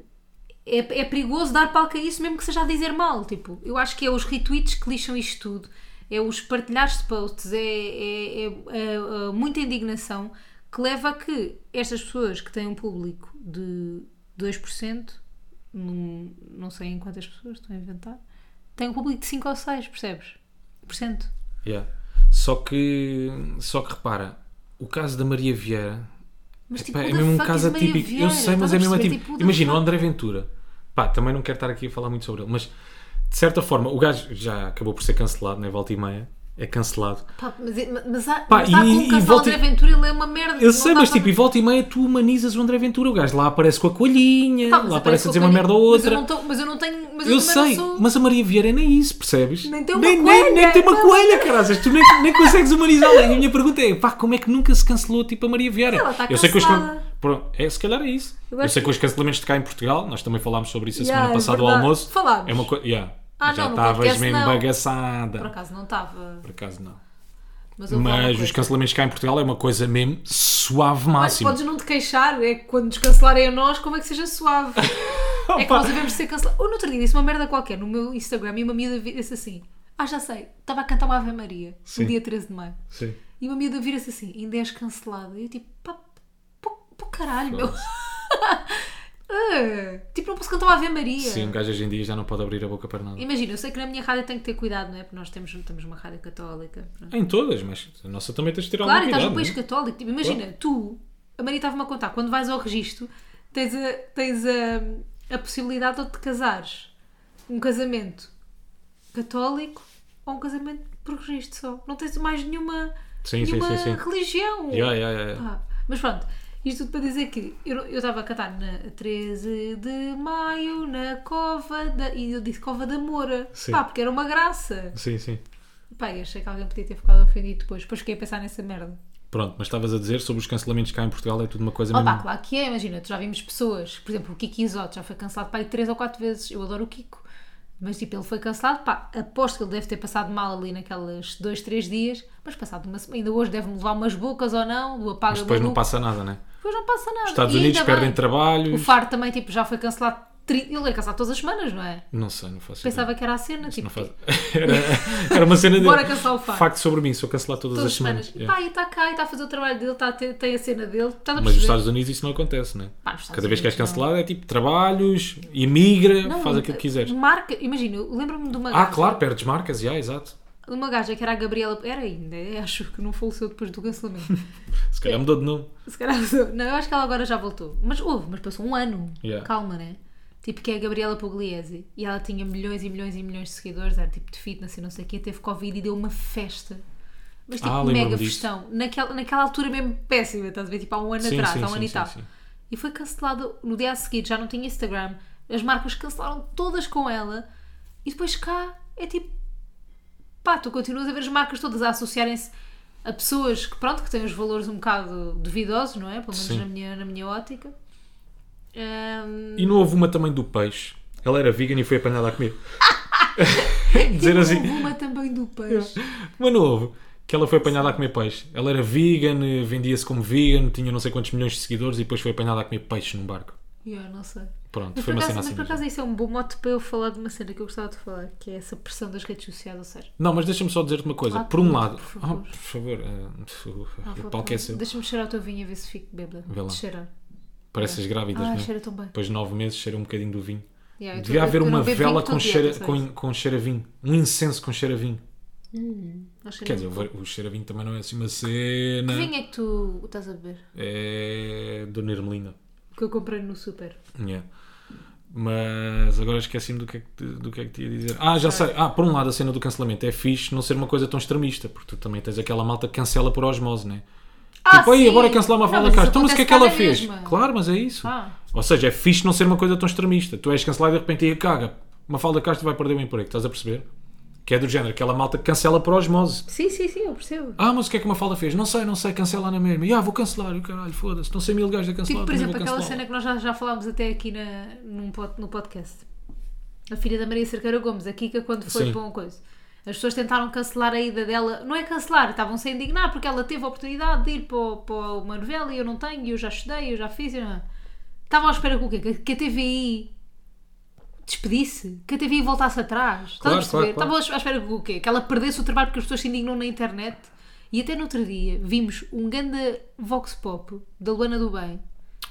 é, é perigoso dar palco a isso, mesmo que seja a dizer mal. Tipo, eu acho que é os retweets que lixam isto tudo, é os partilhares de posts, é, é- é- é, é muita indignação que leva a que estas pessoas que têm um público de 2%, num, não sei em quantas pessoas estou a inventar, têm um público de 5 ou 6, percebes? Por cento. Yeah. Só que, só que repara, o caso da Maria Vieira Mas who é the mesmo um caso atípico. Vieira? Eu sei, mas é mesmo atípico. Tipo, Imagina, o? André Ventura. Pá, também não quero estar aqui a falar muito sobre ele, mas de certa forma, o gajo já acabou por ser cancelado, né? Volta e meia. É cancelado. Pá, mas, mas há, Pá, mas há e- como volta- André Ventura, ele é uma merda. Eu sei, mas para- tipo, e volta e meia tu humanizas o André Ventura. O gajo lá aparece com a coelhinha, Pá, lá aparece a dizer uma merda ou outra. Mas eu não, mas eu não tenho. Mas eu, Eu sei, sou. mas a Maria Vieira nem isso, percebes? Nem tem uma nem, coelha, nem, nem tem uma coelha, caras. Tu nem, nem consegues humanizá-la. E a minha pergunta é: pá, como é que nunca se cancelou tipo a Maria Vieira? Ela está eu sei que os can-. Pronto, é, se calhar é isso. Eu Eu, sei que- que os cancelamentos de cá em Portugal, nós também falámos sobre isso a Yeah, semana é passada ao almoço. Falámos. É uma coisa. Yeah. Ah, Já estavas mesmo não. bagaçada. Por acaso não estava. Por acaso não. Mas, Mas os cancelamentos cá em Portugal é uma coisa mesmo suave Mas máximo. podes não te queixar, é que quando nos cancelarem a nós, como é que seja suave? é que nós devemos ser cancelados. Ou no outro dia disse uma merda qualquer no meu Instagram e uma miúda disse assim: Ah, já sei, estava a cantar uma Ave Maria Sim. no dia 13 de maio. Sim. E uma miúda vira-se assim: Ainda és cancelada. E eu tipo: Pá, pô, pô caralho, meu. Ah, tipo, não posso cantar Ave Maria. Sim, um gajo hoje em dia já não pode abrir a boca para nada. Imagina, eu sei que na minha rádio tenho que ter cuidado, não é? Porque nós temos, temos uma rádio católica. pronto. Em todas, mas a nossa também tens de ter Claro, e algum estás cuidado. num país é? católico. Tipo, imagina, tu, a Maria estava-me a contar, quando vais ao registro, tens a, tens a, a possibilidade de te casares. Um casamento católico ou um casamento por registro só. Não tens mais nenhuma, Sim, nenhuma sim, sim. religião. Yeah, yeah, yeah. Pá, mas pronto, isto tudo para dizer que eu estava a cantar na 13 de maio na Cova da. E eu disse Cova da Moura. Sim. Pá, porque era uma graça. Sim, sim. Pá, eu achei que alguém podia ter ficado ofendido depois. Depois fiquei a pensar nessa merda. Pronto, mas estavas a dizer sobre os cancelamentos cá em Portugal é tudo uma coisa Opa, mesmo. claro que é, imagina, tu já vimos pessoas, por exemplo, o Kiko Isoto já foi cancelado para aí três ou quatro vezes. Eu adoro o Kiko, mas tipo, ele foi cancelado, pá, aposto que ele deve ter passado mal ali naqueles dois, três dias, mas passado uma semana, ainda hoje deve-me levar umas bocas ou não, do apaga Mas depois não passa nada, né? Depois não passa nada. Os Estados E Unidos perdem bem. trabalhos. O Faro também, tipo, já foi cancelado. tri- Ele é cancelado todas as semanas, não é? Não sei, não faço Pensava ideia. que era a cena, tipo, faz... era, era uma cena de. Bora cancelar o Faro. Facto sobre mim, sou cancelado todas, todas as as semanas. semanas. E Yeah. pá, e está cá, e está a fazer o trabalho dele, está a ter, tem a cena dele, estás a Mas nos? Estados Unidos isso não acontece, né? Pá, Cada vez que és Unidos, não. cancelado é tipo trabalhos, imigra, Não, faz aquilo que quiseres. Marca, imagina, eu lembro-me de uma Ah, claro, perdes marcas, já, exato. Uma gaja que era a Gabriela, era ainda, eu acho que não faleceu depois do cancelamento. Se calhar mudou de nome. Se calhar, não, eu acho que ela agora já voltou. Mas houve, mas passou um ano. Yeah. Calma, né? Tipo, que é a Gabriela Pugliese. E ela tinha milhões e milhões e milhões de seguidores, era tipo de fitness e não sei o quê, teve Covid e deu uma festa. Mas tipo, Ah, mega festão. Naquela, naquela altura mesmo péssima, estás a ver? Tipo, há um ano Sim, atrás, sim, há um ano sim, e tal. E foi cancelado no dia a seguir, já não tinha Instagram. As marcas cancelaram todas com ela. E depois cá é tipo. Pá, tu continuas a ver as marcas todas a associarem-se a pessoas que, pronto, que têm os valores um bocado duvidosos, não é? Pelo menos Sim. na minha, na minha ótica. Ahm, E não houve uma também do peixe. Ela era vegan e foi apanhada a comer. Dizer assim. houve uma também do peixe. Mas não houve. Que ela foi apanhada a comer peixe. Ela era vegan, vendia-se como vegan, tinha não sei quantos milhões de seguidores e depois foi apanhada a comer peixe num barco. Yeah, não sei. Pronto, Mas foi por, uma acaso, cena mas assim. por mesmo. acaso isso é um bom mote para eu falar de uma cena que eu gostava de falar, que é essa pressão das redes sociais, ou seja. Não, mas deixa-me só dizer-te uma coisa. Ah, por um por lado, favor. Oh, por favor, eh, Ah, o vou- palco é seu. Deixa-me cheirar o teu vinho a ver se fico bêbada. Vê lá. Cheirar. Pareces grávidas, Ah, não é? cheira tão bem. Depois de nove meses, cheira um bocadinho do vinho. Yeah, Devia haver uma vela com sei. com, com cheiro a vinho. Um incenso com cheiro a vinho. Que Quer dizer, o, o cheiro a vinho também não é assim uma cena. Que vinho é que tu estás a beber? É Dona Ermelina. Que eu comprei no super. Yeah. Mas agora esqueci-me do que, é que, te- do que é que te ia dizer. Ah, já sei. Ah, por um lado, a cena do cancelamento é fixe não ser uma coisa tão extremista, porque tu também tens aquela malta que cancela por osmose, né? Ah, tipo, aí, agora cancelar uma fala caixa. Então, mas o que é que ela fez? mesma. Claro, mas é isso. Ah. Ou seja, é fixe não ser uma coisa tão extremista. Tu és cancelado e de repente aí caga. Uma falda caixa vai perder o emprego, estás a perceber? Que é do género, aquela malta que cancela por osmose. Sim, sim, sim, eu percebo. Ah, mas o que é que uma falda fez? Não sei, não sei, cancela na mesma. E ah, vou cancelar, e o caralho, foda-se. Estão 100 mil gajos a cancelar. Tipo, por exemplo, aquela cena que nós já, já falámos até aqui na, num no podcast. A filha da Maria Cerqueira Gomes, a Kika, quando foi Sim. para uma coisa. As pessoas tentaram cancelar a ida dela. Não é cancelar, estavam-se a indignar porque ela teve a oportunidade de ir para, para uma novela e eu não tenho, e eu já estudei, eu já fiz. Eu não... Estavam à espera que o quê? Que a TVI despedisse? Que a TVI voltasse atrás? Estás Claro, a perceber? claro, claro. Estavam à espera que o quê? Que ela perdesse o trabalho porque as pessoas se indignam na internet. E até no outro dia vimos um grande vox pop da Luana do Bem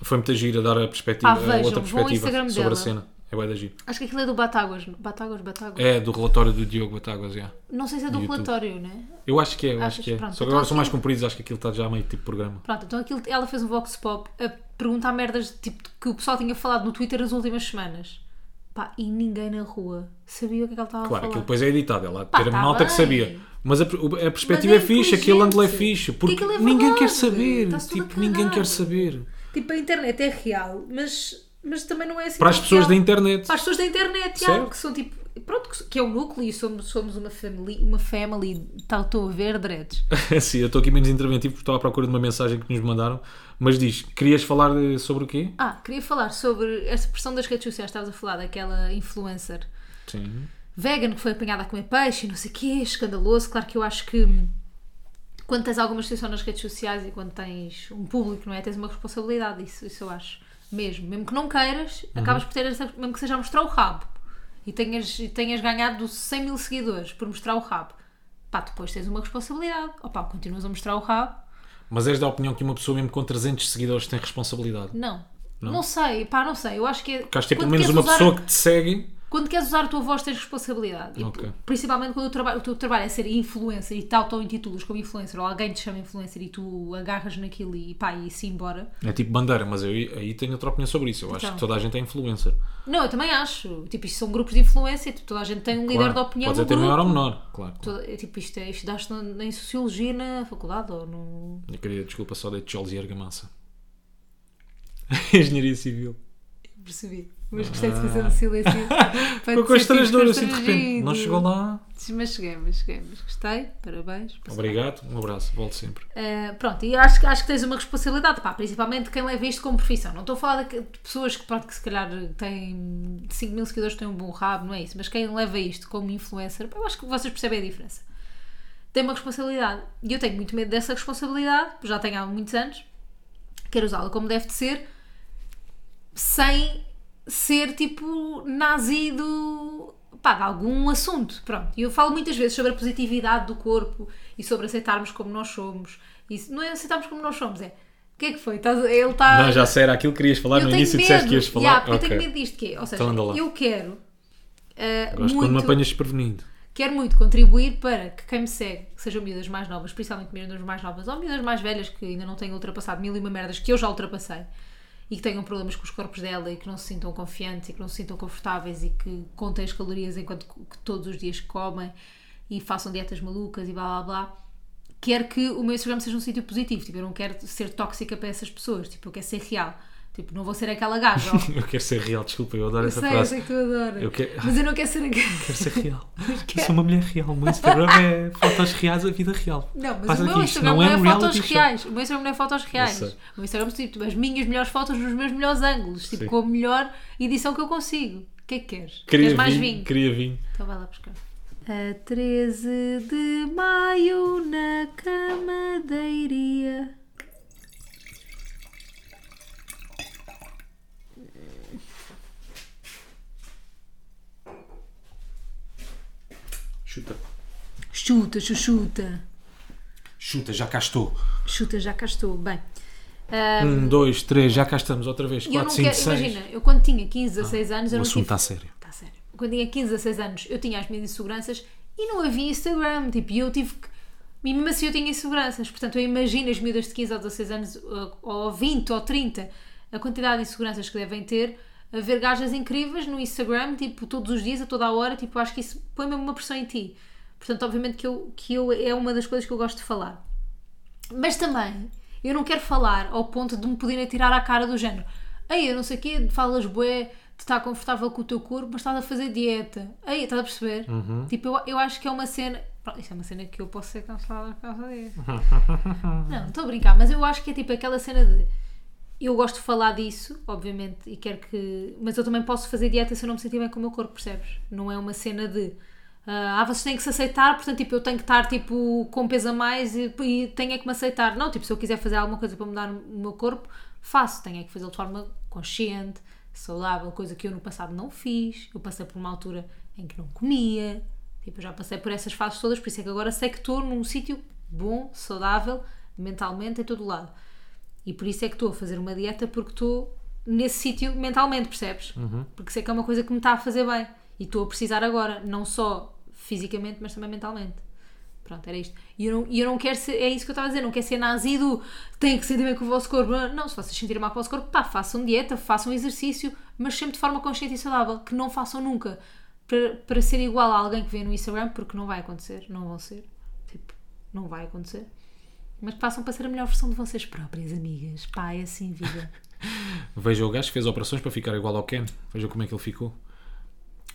Foi muito giro a dar a perspectiva, Ah, a vejam, outra perspectiva sobre dela. a cena. É bué da giro. Acho que aquilo é do Batáguas. Batáguas, Batáguas. É, do relatório do Diogo Batáguas, já. Não sei se é do YouTube. relatório, né? Eu acho que é, eu acho que é. Pronto, Só que então agora são mais aquilo- compridos, acho que aquilo está já meio tipo programa. Pronto, então aquilo, ela fez um vox pop a perguntar merdas tipo, que o pessoal tinha falado no Twitter nas últimas semanas. Pá, e ninguém na rua sabia o que é que ela estava Claro, a falar. aquilo depois é editado, ela Pá, ter tá malta que bem. sabia. Mas a, a perspectiva é, é fixe, aquele ângulo é fixe, Porque aquilo é ninguém quer saber. Tipo, ninguém quer saber. Tipo, a internet é real, mas, mas também não é assim. Para as pessoas da real. internet. Para as pessoas da internet, já, que são tipo. Pronto, que- é o núcleo e somos, somos uma family, uma family, tá, estou a ver, dreads. Sim, eu estou aqui menos interventivo porque estou à procura de uma mensagem que nos mandaram. Mas diz, querias falar de- sobre o quê? Ah, queria falar sobre essa pressão das redes sociais. Estavas a falar daquela influencer Sim. vegan que foi apanhada a comer peixe e não sei o quê, escandaloso. Claro que eu acho que quando tens alguma exposição nas redes sociais e quando tens um público, não é? Tens uma responsabilidade, isso, isso eu acho. Mesmo. Mesmo que não queiras, acabas por ter essa, mesmo que seja a mostrar o rabo e tenhas, tenhas ganhado 100 mil seguidores por mostrar o rabo. Pá, depois tens uma responsabilidade. Opa, continuas a mostrar o rabo. Mas és da opinião que uma pessoa mesmo com 300 seguidores tem responsabilidade? Não. Não, sei, pá, não sei. Eu acho que é. Porque acho que é pelo menos uma usar- pessoa que te segue. Quando queres usar a tua voz, tens responsabilidade. E, Ok. Principalmente quando o, traba- o teu trabalho é ser influencer e tal, tão intitulas como influencer, ou alguém te chama influencer e tu agarras naquilo e pá, e se embora. É tipo bandeira, mas eu aí tenho outra opinião sobre isso. Eu acho Então. que toda a gente é influencer. Não, eu também acho. Tipo, isto são grupos de influência, tipo, toda a gente tem um líder Claro. de opinião. Pode ter maior ou menor, claro. Toda- é tipo, isto, é, isto dás-te na- em sociologia na faculdade ou no. Eu queria, desculpa, só de tijolos e argamassa. Engenharia Civil. Percebi. Mas gostei de fazer um silêncio. para Ficou constrangedor assim de repente. Não chegou lá. Mas cheguei, mas cheguei. Mas gostei, parabéns. Obrigado, um abraço, volto sempre. Uh, pronto, e acho, que- acho que tens uma responsabilidade, pá, principalmente quem leva isto como profissão. Não estou a falar de, de pessoas que, pronto, que se calhar têm 5 mil seguidores, têm um bom rabo, não é isso, mas quem leva isto como influencer, pá, eu acho que vocês percebem a diferença. Tem uma responsabilidade. E eu tenho muito medo dessa responsabilidade, já tenho há muitos anos, quero usá-la como deve de ser, sem ser tipo nazi do, pá, de algum assunto. Pronto. E eu falo muitas vezes sobre a positividade do corpo e sobre aceitarmos como nós somos. Isso não é aceitarmos como nós somos, é o que é que foi? Ele está. Não, já sei, era aquilo que querias falar eu no início medo. disseste que ias falar. Yeah, porque Ok. Eu tenho medo disto que é. Ou seja, Então eu quero. uh, Gosto quando me muito- apanhas desprevenido. quero muito contribuir para que quem me segue, que sejam miúdas mais novas, principalmente miúdas mais novas, ou miúdas mais velhas que ainda não tenham ultrapassado mil e uma merdas que eu já ultrapassei e que tenham problemas com os corpos dela e que não se sintam confiantes e que não se sintam confortáveis e que contem as calorias enquanto que todos os dias comem e façam dietas malucas e blá blá blá. Quero que o meu Instagram seja um sítio positivo, tipo, eu não quero ser tóxica para essas pessoas, tipo, eu quero ser real. Tipo, não vou ser aquela gaja. Eu quero ser real, desculpa, eu adoro Eu essa sei, eu frase. sei que tu adoras. Eu quero- Mas eu não quero ser aquela. Quero ser real. Eu sou uma mulher real. O meu Instagram é fotos reais da vida real. Não, mas Passa o meu Instagram não, é, fotos reality show. reais. O meu Instagram não é fotos reais. O meu Instagram é tipo as minhas melhores fotos nos meus melhores ângulos, tipo Sim. com a melhor edição que eu consigo. O que é que queres? Queria queres mais vinho, vinho? Queria vinho. Então vai lá buscar. A 13 de maio na cama da iria. Chuta. Chuta, chuchuta. Chuta, já cá estou. Chuta, já cá estou. Bem. ah, Um, dois, três, já cá estamos outra vez. eu Quatro, não cinco, quero, seis. imagina, eu quando tinha 15, 16 anos, eu o não assunto tive... está sério. Está sério. Quando tinha 15, 16 anos, eu tinha as minhas inseguranças e não havia Instagram. Tipo, eu tive que. E mesmo assim eu tinha inseguranças. Portanto, eu imagino as miúdas de 15 ou 16 anos, ou 20 ou 30, a quantidade de inseguranças que devem ter, a ver gajas incríveis no Instagram, tipo, todos os dias, a toda a hora. Tipo, acho que isso põe mesmo uma pressão em ti. Portanto, obviamente que eu, que eu é uma das coisas que eu gosto de falar. Mas também, eu não quero falar ao ponto de me poderem tirar à cara do género. Ei, eu não sei o quê, falas bué, de estar confortável com o teu corpo, mas estás a fazer dieta. Ei, estás a perceber? Tipo, eu, eu acho que é uma cena... Pronto, isso é uma cena que eu posso ser cancelada por causa disso. não, estou a brincar, mas eu acho que é tipo aquela cena de... Eu gosto de falar disso, obviamente, e quero que... Mas eu também posso fazer dieta se eu não me sentir bem com o meu corpo, percebes? Não é uma cena de... Ah, vocês têm que se aceitar, portanto, tipo, eu tenho que estar, tipo, com peso a mais e, e tenho é que me aceitar. Não, tipo, se eu quiser fazer alguma coisa para mudar o meu corpo, faço. Tenho é que fazê-lo de forma consciente, saudável, coisa que eu no passado não fiz. Eu passei por uma altura em que não comia. Tipo, eu já passei por essas fases todas, por isso é que agora sei que estou num sítio bom, saudável, mentalmente, em todo o lado. E por isso é que estou a fazer uma dieta, porque estou nesse sítio mentalmente, percebes? Porque sei que é uma coisa que me está a fazer bem. E estou a precisar agora, não só fisicamente, mas também mentalmente. Pronto, era isto. E eu não, eu não quero ser, é isso que eu estava a dizer, não quero ser nazi do tem que sentir bem com o vosso corpo. Não, se vocês sentirem mal com o vosso corpo, pá, façam dieta, façam exercício, mas sempre de forma consciente e saudável, que não façam nunca para, para ser igual a alguém que vê no Instagram, porque não vai acontecer, não vão ser. Tipo, não vai acontecer. Mas façam para ser a melhor versão de vocês próprias, amigas. Pá, é assim, vida. Veja o gajo que fez operações para ficar igual ao Ken. Veja como é que ele ficou.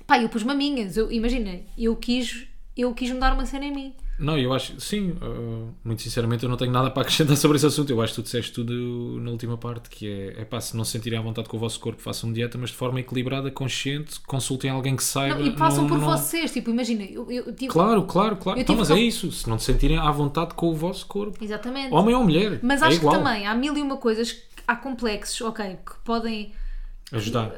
Pá, eu pus maminhas, eu, imagina, eu quis, eu quis mudar uma cena em mim. Não, eu acho, sim, uh, muito sinceramente eu não tenho nada para acrescentar sobre esse assunto. Eu acho que tu disseste tudo na última parte, que é, é pá, se não se sentirem à vontade com o vosso corpo, façam dieta, mas de forma equilibrada, consciente, consultem alguém que saiba. Não, e passam não- por não- vocês, tipo, imagina, eu, eu tipo, Claro, claro, claro. Então, mas que- é isso, se não te sentirem à vontade com o vosso corpo. Exatamente. Homem ou mulher, Mas é acho igual. que também há mil e uma coisas, há complexos, ok, que podem. Ajudar,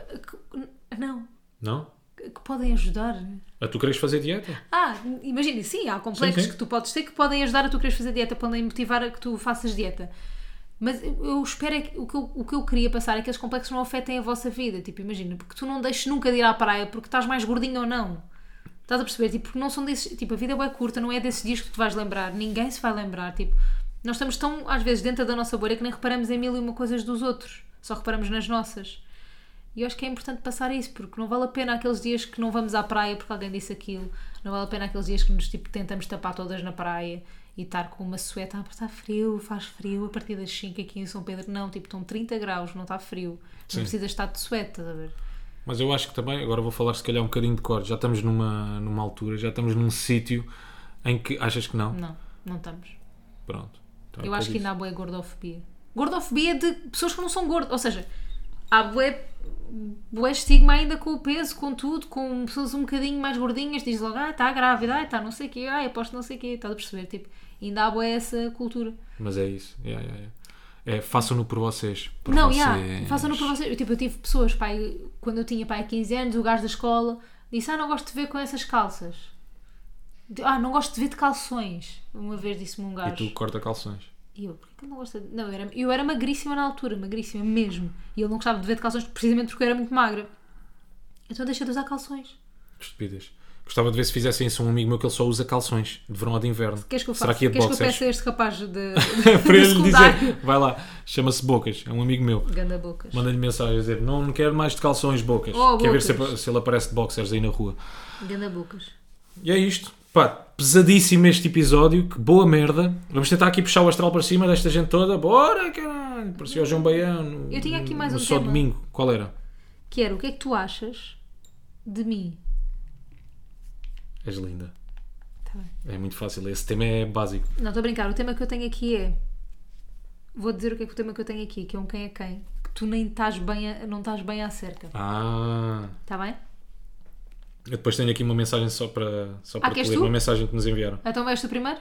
não, não? Que podem ajudar. A tu queres fazer dieta? Ah, imagina, sim, há complexos Sim, sim. que tu podes ter que podem ajudar a tu queres fazer dieta, podem motivar a que tu faças dieta. Mas eu espero é que o que eu, o que eu queria passar é que esses complexos não afetem a vossa vida. Tipo, imagina, porque tu não deixes nunca de ir à praia porque estás mais gordinho ou não. Estás a perceber? Tipo, porque não são desses. Tipo, a vida é curta, não é desses dias que tu vais lembrar. Ninguém se vai lembrar. Tipo, nós estamos tão, às vezes, dentro da nossa bolha que nem reparamos em mil e uma coisas dos outros. Só reparamos nas nossas. E eu acho que é importante passar isso, porque não vale a pena aqueles dias que não vamos à praia porque alguém disse aquilo. Não vale a pena aqueles dias que nos tipo, tentamos tapar todas na praia e estar com uma sueta. Ah, porque está frio, faz frio a partir das 5 aqui em São Pedro. Não, tipo, estão 30 graus, não está frio. Sim. Não precisas estar de sueta, estás a ver? Mas eu acho que também, agora vou falar se calhar um bocadinho de cor, já estamos numa, numa altura, já estamos num sítio em que achas que não? Não, não estamos. Pronto. Então é Eu acho que ainda há boa gordofobia. Gordofobia de pessoas que não são gordas. Ou seja, há bué, bué estigma ainda com o peso, com tudo, com pessoas um bocadinho mais gordinhas, diz logo, ah, está grávida, ah, está não sei o quê, ah, aposto não sei o quê, estás a perceber? Tipo, ainda há bué essa cultura. Mas é isso. Yeah, yeah, yeah. É, façam-no por vocês. Por não, vocês. já, façam-no para vocês. Eu, tipo, eu tive pessoas, pai, quando eu tinha pai 15 anos, o gajo da escola disse, ah, não gosto de ver com essas calças. Ah, não gosto de ver de calções. Uma vez disse-me um E gajo. tu corta calções. E eu, porquê que ele não gosta de... Não, eu era, eu era magríssima na altura, magríssima mesmo. E ele não gostava de ver de calções precisamente porque eu era muito magra. Então deixa de usar calções. Estupidez. Gostava de ver se fizessem isso a um amigo meu que ele só usa calções de verão ou de inverno. Queres que eu Será que ia de Queres que eu peça este capaz de, de, para ele dizer, vai lá, chama-se Bocas, é um amigo meu. Ganda bocas. Manda-lhe mensagem a dizer: Não, não quero mais de calções bocas. Oh, Quer ver se, se ele aparece de boxers aí na rua. Ganda bocas. E é isto. Pá, pesadíssimo este episódio. Que boa merda. Vamos tentar aqui puxar o astral para cima desta gente toda. Bora, caralho. Parecia o João Baiano. Eu tinha aqui mais um Só tema. domingo. Qual era? Que era, o que é que tu achas de mim? És linda. Tá bem. É muito fácil. Esse tema é básico. Não, estou a brincar. O tema que eu tenho aqui é... Vou dizer o que é que o tema que eu tenho aqui, que é um quem é quem. Que tu nem estás bem, a, não estás bem acerca. Ah. Está bem? Eu depois tenho aqui uma mensagem só para, só para te queres ler. tu? Uma mensagem que nos enviaram. Então vais tu primeiro?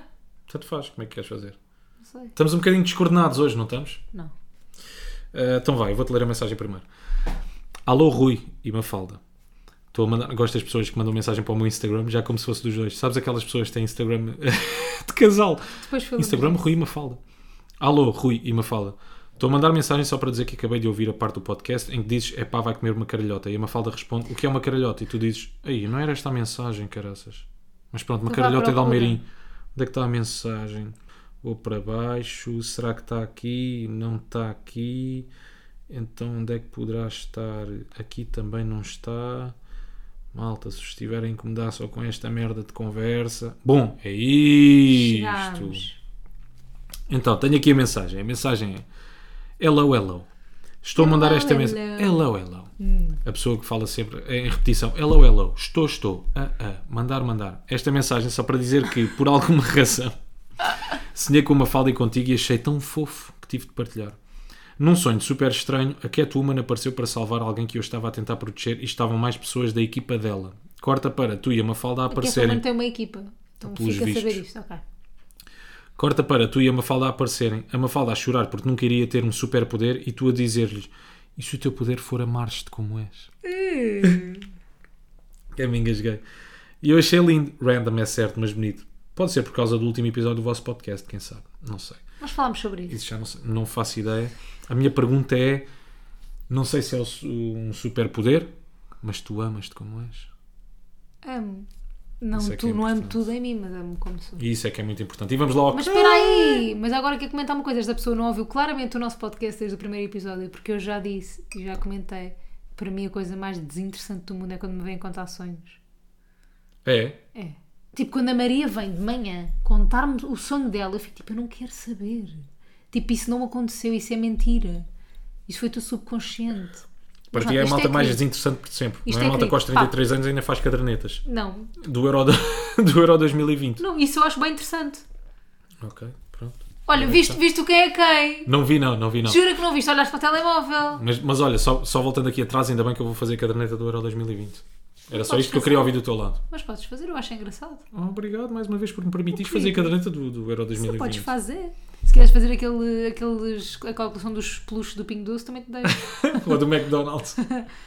Tanto faz. Como é que queres fazer? Não sei. Estamos um bocadinho descoordenados hoje, não estamos? Não. Uh, então vai, vou-te ler a mensagem primeiro. Alô, Rui e Mafalda. Estou a mandar, gosto das pessoas que mandam mensagem para o meu Instagram, já como se fosse dos dois. Sabes aquelas pessoas que têm Instagram de casal? Instagram. Rui e Mafalda. Alô, Rui e Mafalda. Estou a mandar mensagem só para dizer que acabei de ouvir a parte do podcast em que dizes, é pá, vai comer uma caralhota. E a Mafalda responde, o que é uma caralhota? E tu dizes, aí, não era esta a mensagem, caraças. Mas pronto, uma caralhota é de. Almeirim. Onde é que está a mensagem? Vou para baixo, será que está aqui? Não está aqui. Então onde é que poderá estar? Aqui também não está. Malta, se estiver a incomodar só com esta merda de conversa. Bom, é isto. Chegámos. Então, tenho aqui a mensagem. A mensagem é: Hello, hello. Estou a mandar Hello, esta hello. mensagem. Hello, hello. A pessoa que fala sempre em repetição: Hello, hello. Estou, estou. Ah, ah. Mandar, mandar. Esta mensagem só para dizer que, por alguma razão, sonhei com uma falda e contigo e achei tão fofo que tive de partilhar. Num sonho super estranho, a Catwoman apareceu para salvar alguém que eu estava a tentar proteger e estavam mais pessoas da equipa dela. Corta para tu e a Mafalda a aparecerem. mãe tem uma equipa. Então Pelos fica a saber vistos. isto, ok. Corta para tu e a Mafalda a aparecerem. A Mafalda a chorar porque nunca iria ter um superpoder e tu a dizer-lhes: E se o teu poder for amar-te como és? Eu me engasguei. E eu achei lindo. Random é certo, mas bonito. Pode ser por causa do último episódio do vosso podcast, quem sabe? Não sei. Nós falámos sobre isso. Isso já não, sei. não faço ideia. A minha pergunta é: Não sei se é um superpoder, mas tu amas-te como és. Amo. Não, Isso é que tu, é não amo importante. tudo em mim, mas amo como sou. E isso é que é muito importante. E vamos lá ao Mas espera aí! Mas agora quero comentar uma coisa. Esta pessoa não ouviu claramente o nosso podcast desde o primeiro episódio, porque eu já disse e já comentei. Para mim, a coisa mais desinteressante do mundo é quando me vêm contar sonhos. É. É. Tipo, quando a Maria vem de manhã contar-me o sonho dela, eu fico tipo, eu não quero saber. Tipo, isso não aconteceu, isso é mentira. Isso foi teu subconsciente. Para ti é a isto malta mais crítico. desinteressante por sempre. Isto não é é a malta com aos crítico. 33 anos ainda faz cadernetas. Não, Do Euro, do Euro 2020. não, isso eu acho bem interessante. Ok, pronto. Olha, viste, viste o quem é quem? Não vi não, não vi não. Jura que não viste, olhaste para o telemóvel. Mas, mas olha, só, só voltando aqui atrás, ainda bem que eu vou fazer a caderneta do Euro 2020. Era só isto que eu queria ouvir do teu lado. Mas podes fazer, eu acho engraçado. Oh, obrigado mais uma vez por me quê? fazer a caderneta do, do Euro Só 2020. podes fazer. Se queres fazer aquele, aqueles, a calculação dos peluches do Pingo Doce, também te deixo. Ou do McDonald's.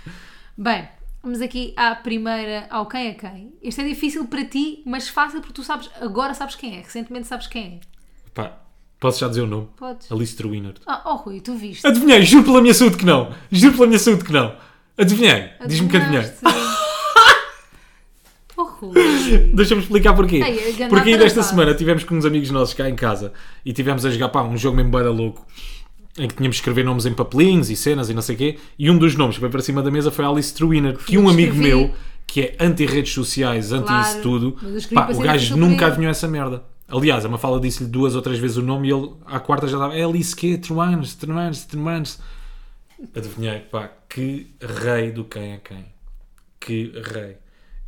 Bem, vamos aqui à primeira, ao quem é quem. Este é difícil para ti, mas fácil porque tu sabes, agora sabes quem é, recentemente sabes quem é. Pá, posso já dizer o nome? Podes. Alice Truiner. Ah, oh Rui, tu viste. Adivinhei, juro pela minha saúde que não. Juro pela minha saúde que não. Adivinhei. Diz-me que adivinhei. Rui. Deixa-me explicar porquê. Ei, Porque ainda esta semana tivemos com uns amigos nossos cá em casa e tivemos a jogar pá, um jogo mesmo bada louco em que tínhamos que escrever nomes em papelinhos e cenas e não sei o quê. E um dos nomes que veio para cima da mesa foi Alice Truiner, que um amigo escrevi. meu, que é anti-redes sociais, anti Claro, isso tudo, pá, o gajo nunca adivinhou essa merda. Aliás, a Mafala disse-lhe duas ou três vezes o nome e ele à quarta já estava é Alice quê? Truiner, Truiner, Truiner. Adivinhei, pá, que rei do quem é quem. Que rei.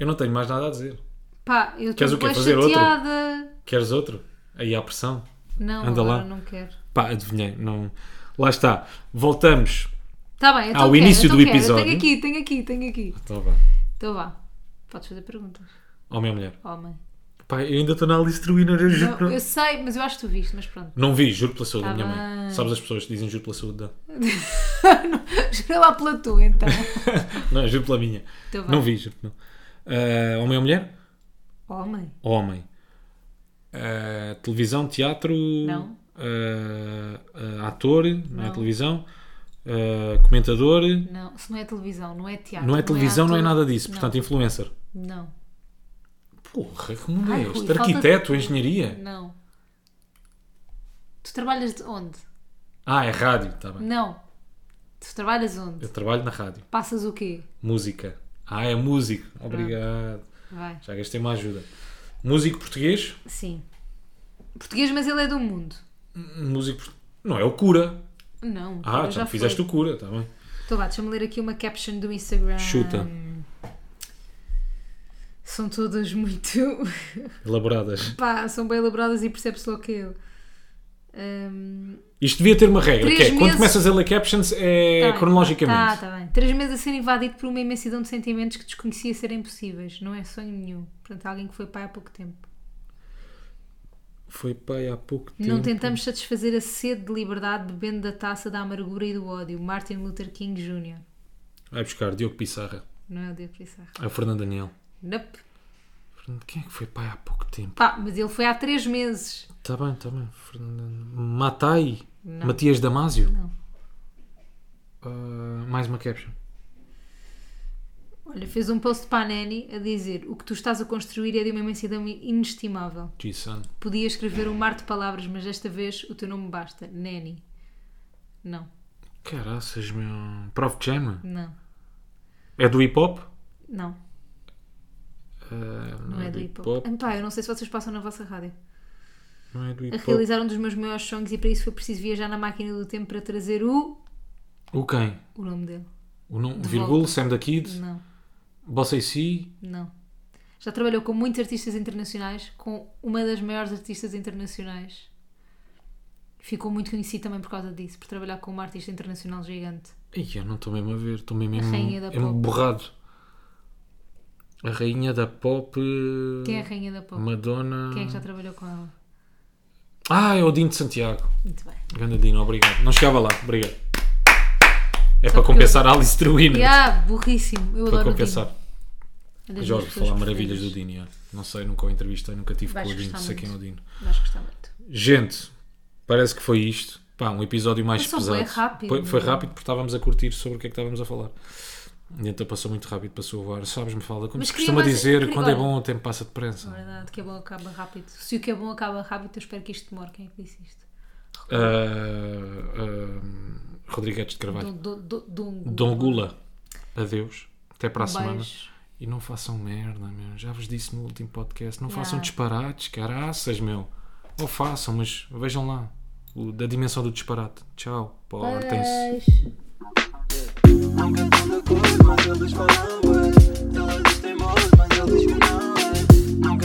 Eu não tenho mais nada a dizer. Pá, eu Queres estou o quê? Fazer outro? chateada. Queres outro? Aí há pressão. Não, Anda agora lá. não quero. Pá, adivinhei. Não... Lá está. Voltamos. Tá bem, então Ao quero, início então do quero. episódio. Tenho aqui, tenho aqui, tenho aqui. Então vá. Então vá. Podes fazer perguntas. Homem ou mulher? Homem. Pá, eu ainda estou na Alice Truiner, eu juro. que Não, Não, eu sei, mas eu acho que tu viste, mas pronto. não vi, juro pela saúde Tá da minha mãe. bem. Sabes as pessoas que dizem juro pela saúde da. Jura lá pela tua, então. Não, juro pela minha. Então vá. Não vi, juro que não. Ah, homem ou mulher? Homem. Homem. Ah, televisão, teatro. Não. ah, ator, não, é Não. televisão. Ah, comentador. Não, se não é televisão, não é teatro. Não é televisão, não é ator. nada disso. Não. Portanto, influencer. Não. Porra, que mundo é este? falta- Arquiteto, engenharia? Não. Tu trabalhas de onde? Ah, é rádio, tá bem. Não. Tu trabalhas onde? Eu trabalho na rádio. Passas o quê? Música. Ah, é músico. Obrigado. Vai. Já gastei uma ajuda. Músico português? Sim. Português, mas ele é do mundo. Músico. Não é o cura. Não. Ah, já já me fizeste foi. o cura, tá bem. Então vá, deixa-me ler aqui uma caption do Instagram. Chuta. São todas muito. Elaboradas. pá, são bem elaboradas e percebe-se logo que é eu. Hum, Isto devia ter uma regra, que é quando meses- começas a ler captions é tá bem, cronologicamente. Tá, tá bem. Três meses a ser invadido por uma imensidão de sentimentos que desconhecia serem possíveis. Não é sonho nenhum. Portanto, alguém que foi pai há pouco tempo. Foi pai há pouco tempo. Não tentamos satisfazer a sede de liberdade bebendo da taça da amargura e do ódio. Martin Luther King Jr. Vai buscar Diogo Pissarra. Não é o Diogo Pissarra. É o Fernando Daniel. Nope. Fernando- Quem é que foi pai há pouco tempo? Pá, mas ele foi há três meses. Está bem, está bem. Fernando... Matai. Matias Damásio. Não. Ah, mais uma caption. Olha, fez um post para a Nani a dizer o que tu estás a construir é de uma imensidão inestimável. G-Sun. Podia escrever um mar de palavras, mas desta vez o teu nome basta. Nani. Não, Caraças, meu. Prof Jam. não, É do hip hop? não. Ah, Não é do hip hop. Pá, eu não sei se vocês passam na vossa rádio. Não é do A hip hop. realizar um dos meus maiores sonhos e para isso foi preciso viajar na máquina do tempo para trazer o. O quem? O nome dele. O nome, De Virgul, volta. Sam da Kid, Não, Bossa AC. não. Já trabalhou com muitos artistas internacionais, com uma das maiores artistas internacionais. Ficou muito conhecido também por causa disso, por trabalhar com uma artista internacional gigante. Ih, eu não estou mesmo a ver, estou mesmo, mesmo, rainha da mesmo pop. borrado. A rainha da pop. Quem é a rainha da pop? Madonna. Quem é que já trabalhou com ela? Ah, é o Dino de Santiago. Muito bem. Ganda Dino, obrigado. Não chegava lá, obrigado. É Só para compensar eu- a Alice Truina. Yeah, burríssimo. Eu Para adoro compensar. o Dino. Pessoas falar maravilhas do. Dino. já. Não sei, nunca o entrevistei, nunca tive Vais com o Dino, sei quem é o. Dino. Vais gostar muito. Gente, parece que foi isto. Pá, um episódio mais pesado. bué rápido, Foi, foi rápido porque estávamos a curtir sobre o que é que estávamos a falar. E então passou muito rápido, passou a voar. Sabes-me, fala. Como Mas se queria costuma mais- dizer, queria- quando é olha. bom o tempo passa depressa. É verdade, que é bom acaba rápido. Se o que é bom acaba rápido, eu espero que isto demore. Quem é que disse isto? Ah, ah, Rodrigues de Carvalho. Dom, Dom, Dom, Dom, Dom Gula. Adeus. Até para a semana. beijo. E não façam merda, meu. Já vos disse no último podcast. Não Yeah. façam disparates, caraças, meu. Ou façam, mas vejam lá. O, da dimensão do disparate. Tchau. Portem-se. Beijo. Nunca tão de acordo, mas eles falam, ué. Elas teimosas, mas eles que não, ué. Não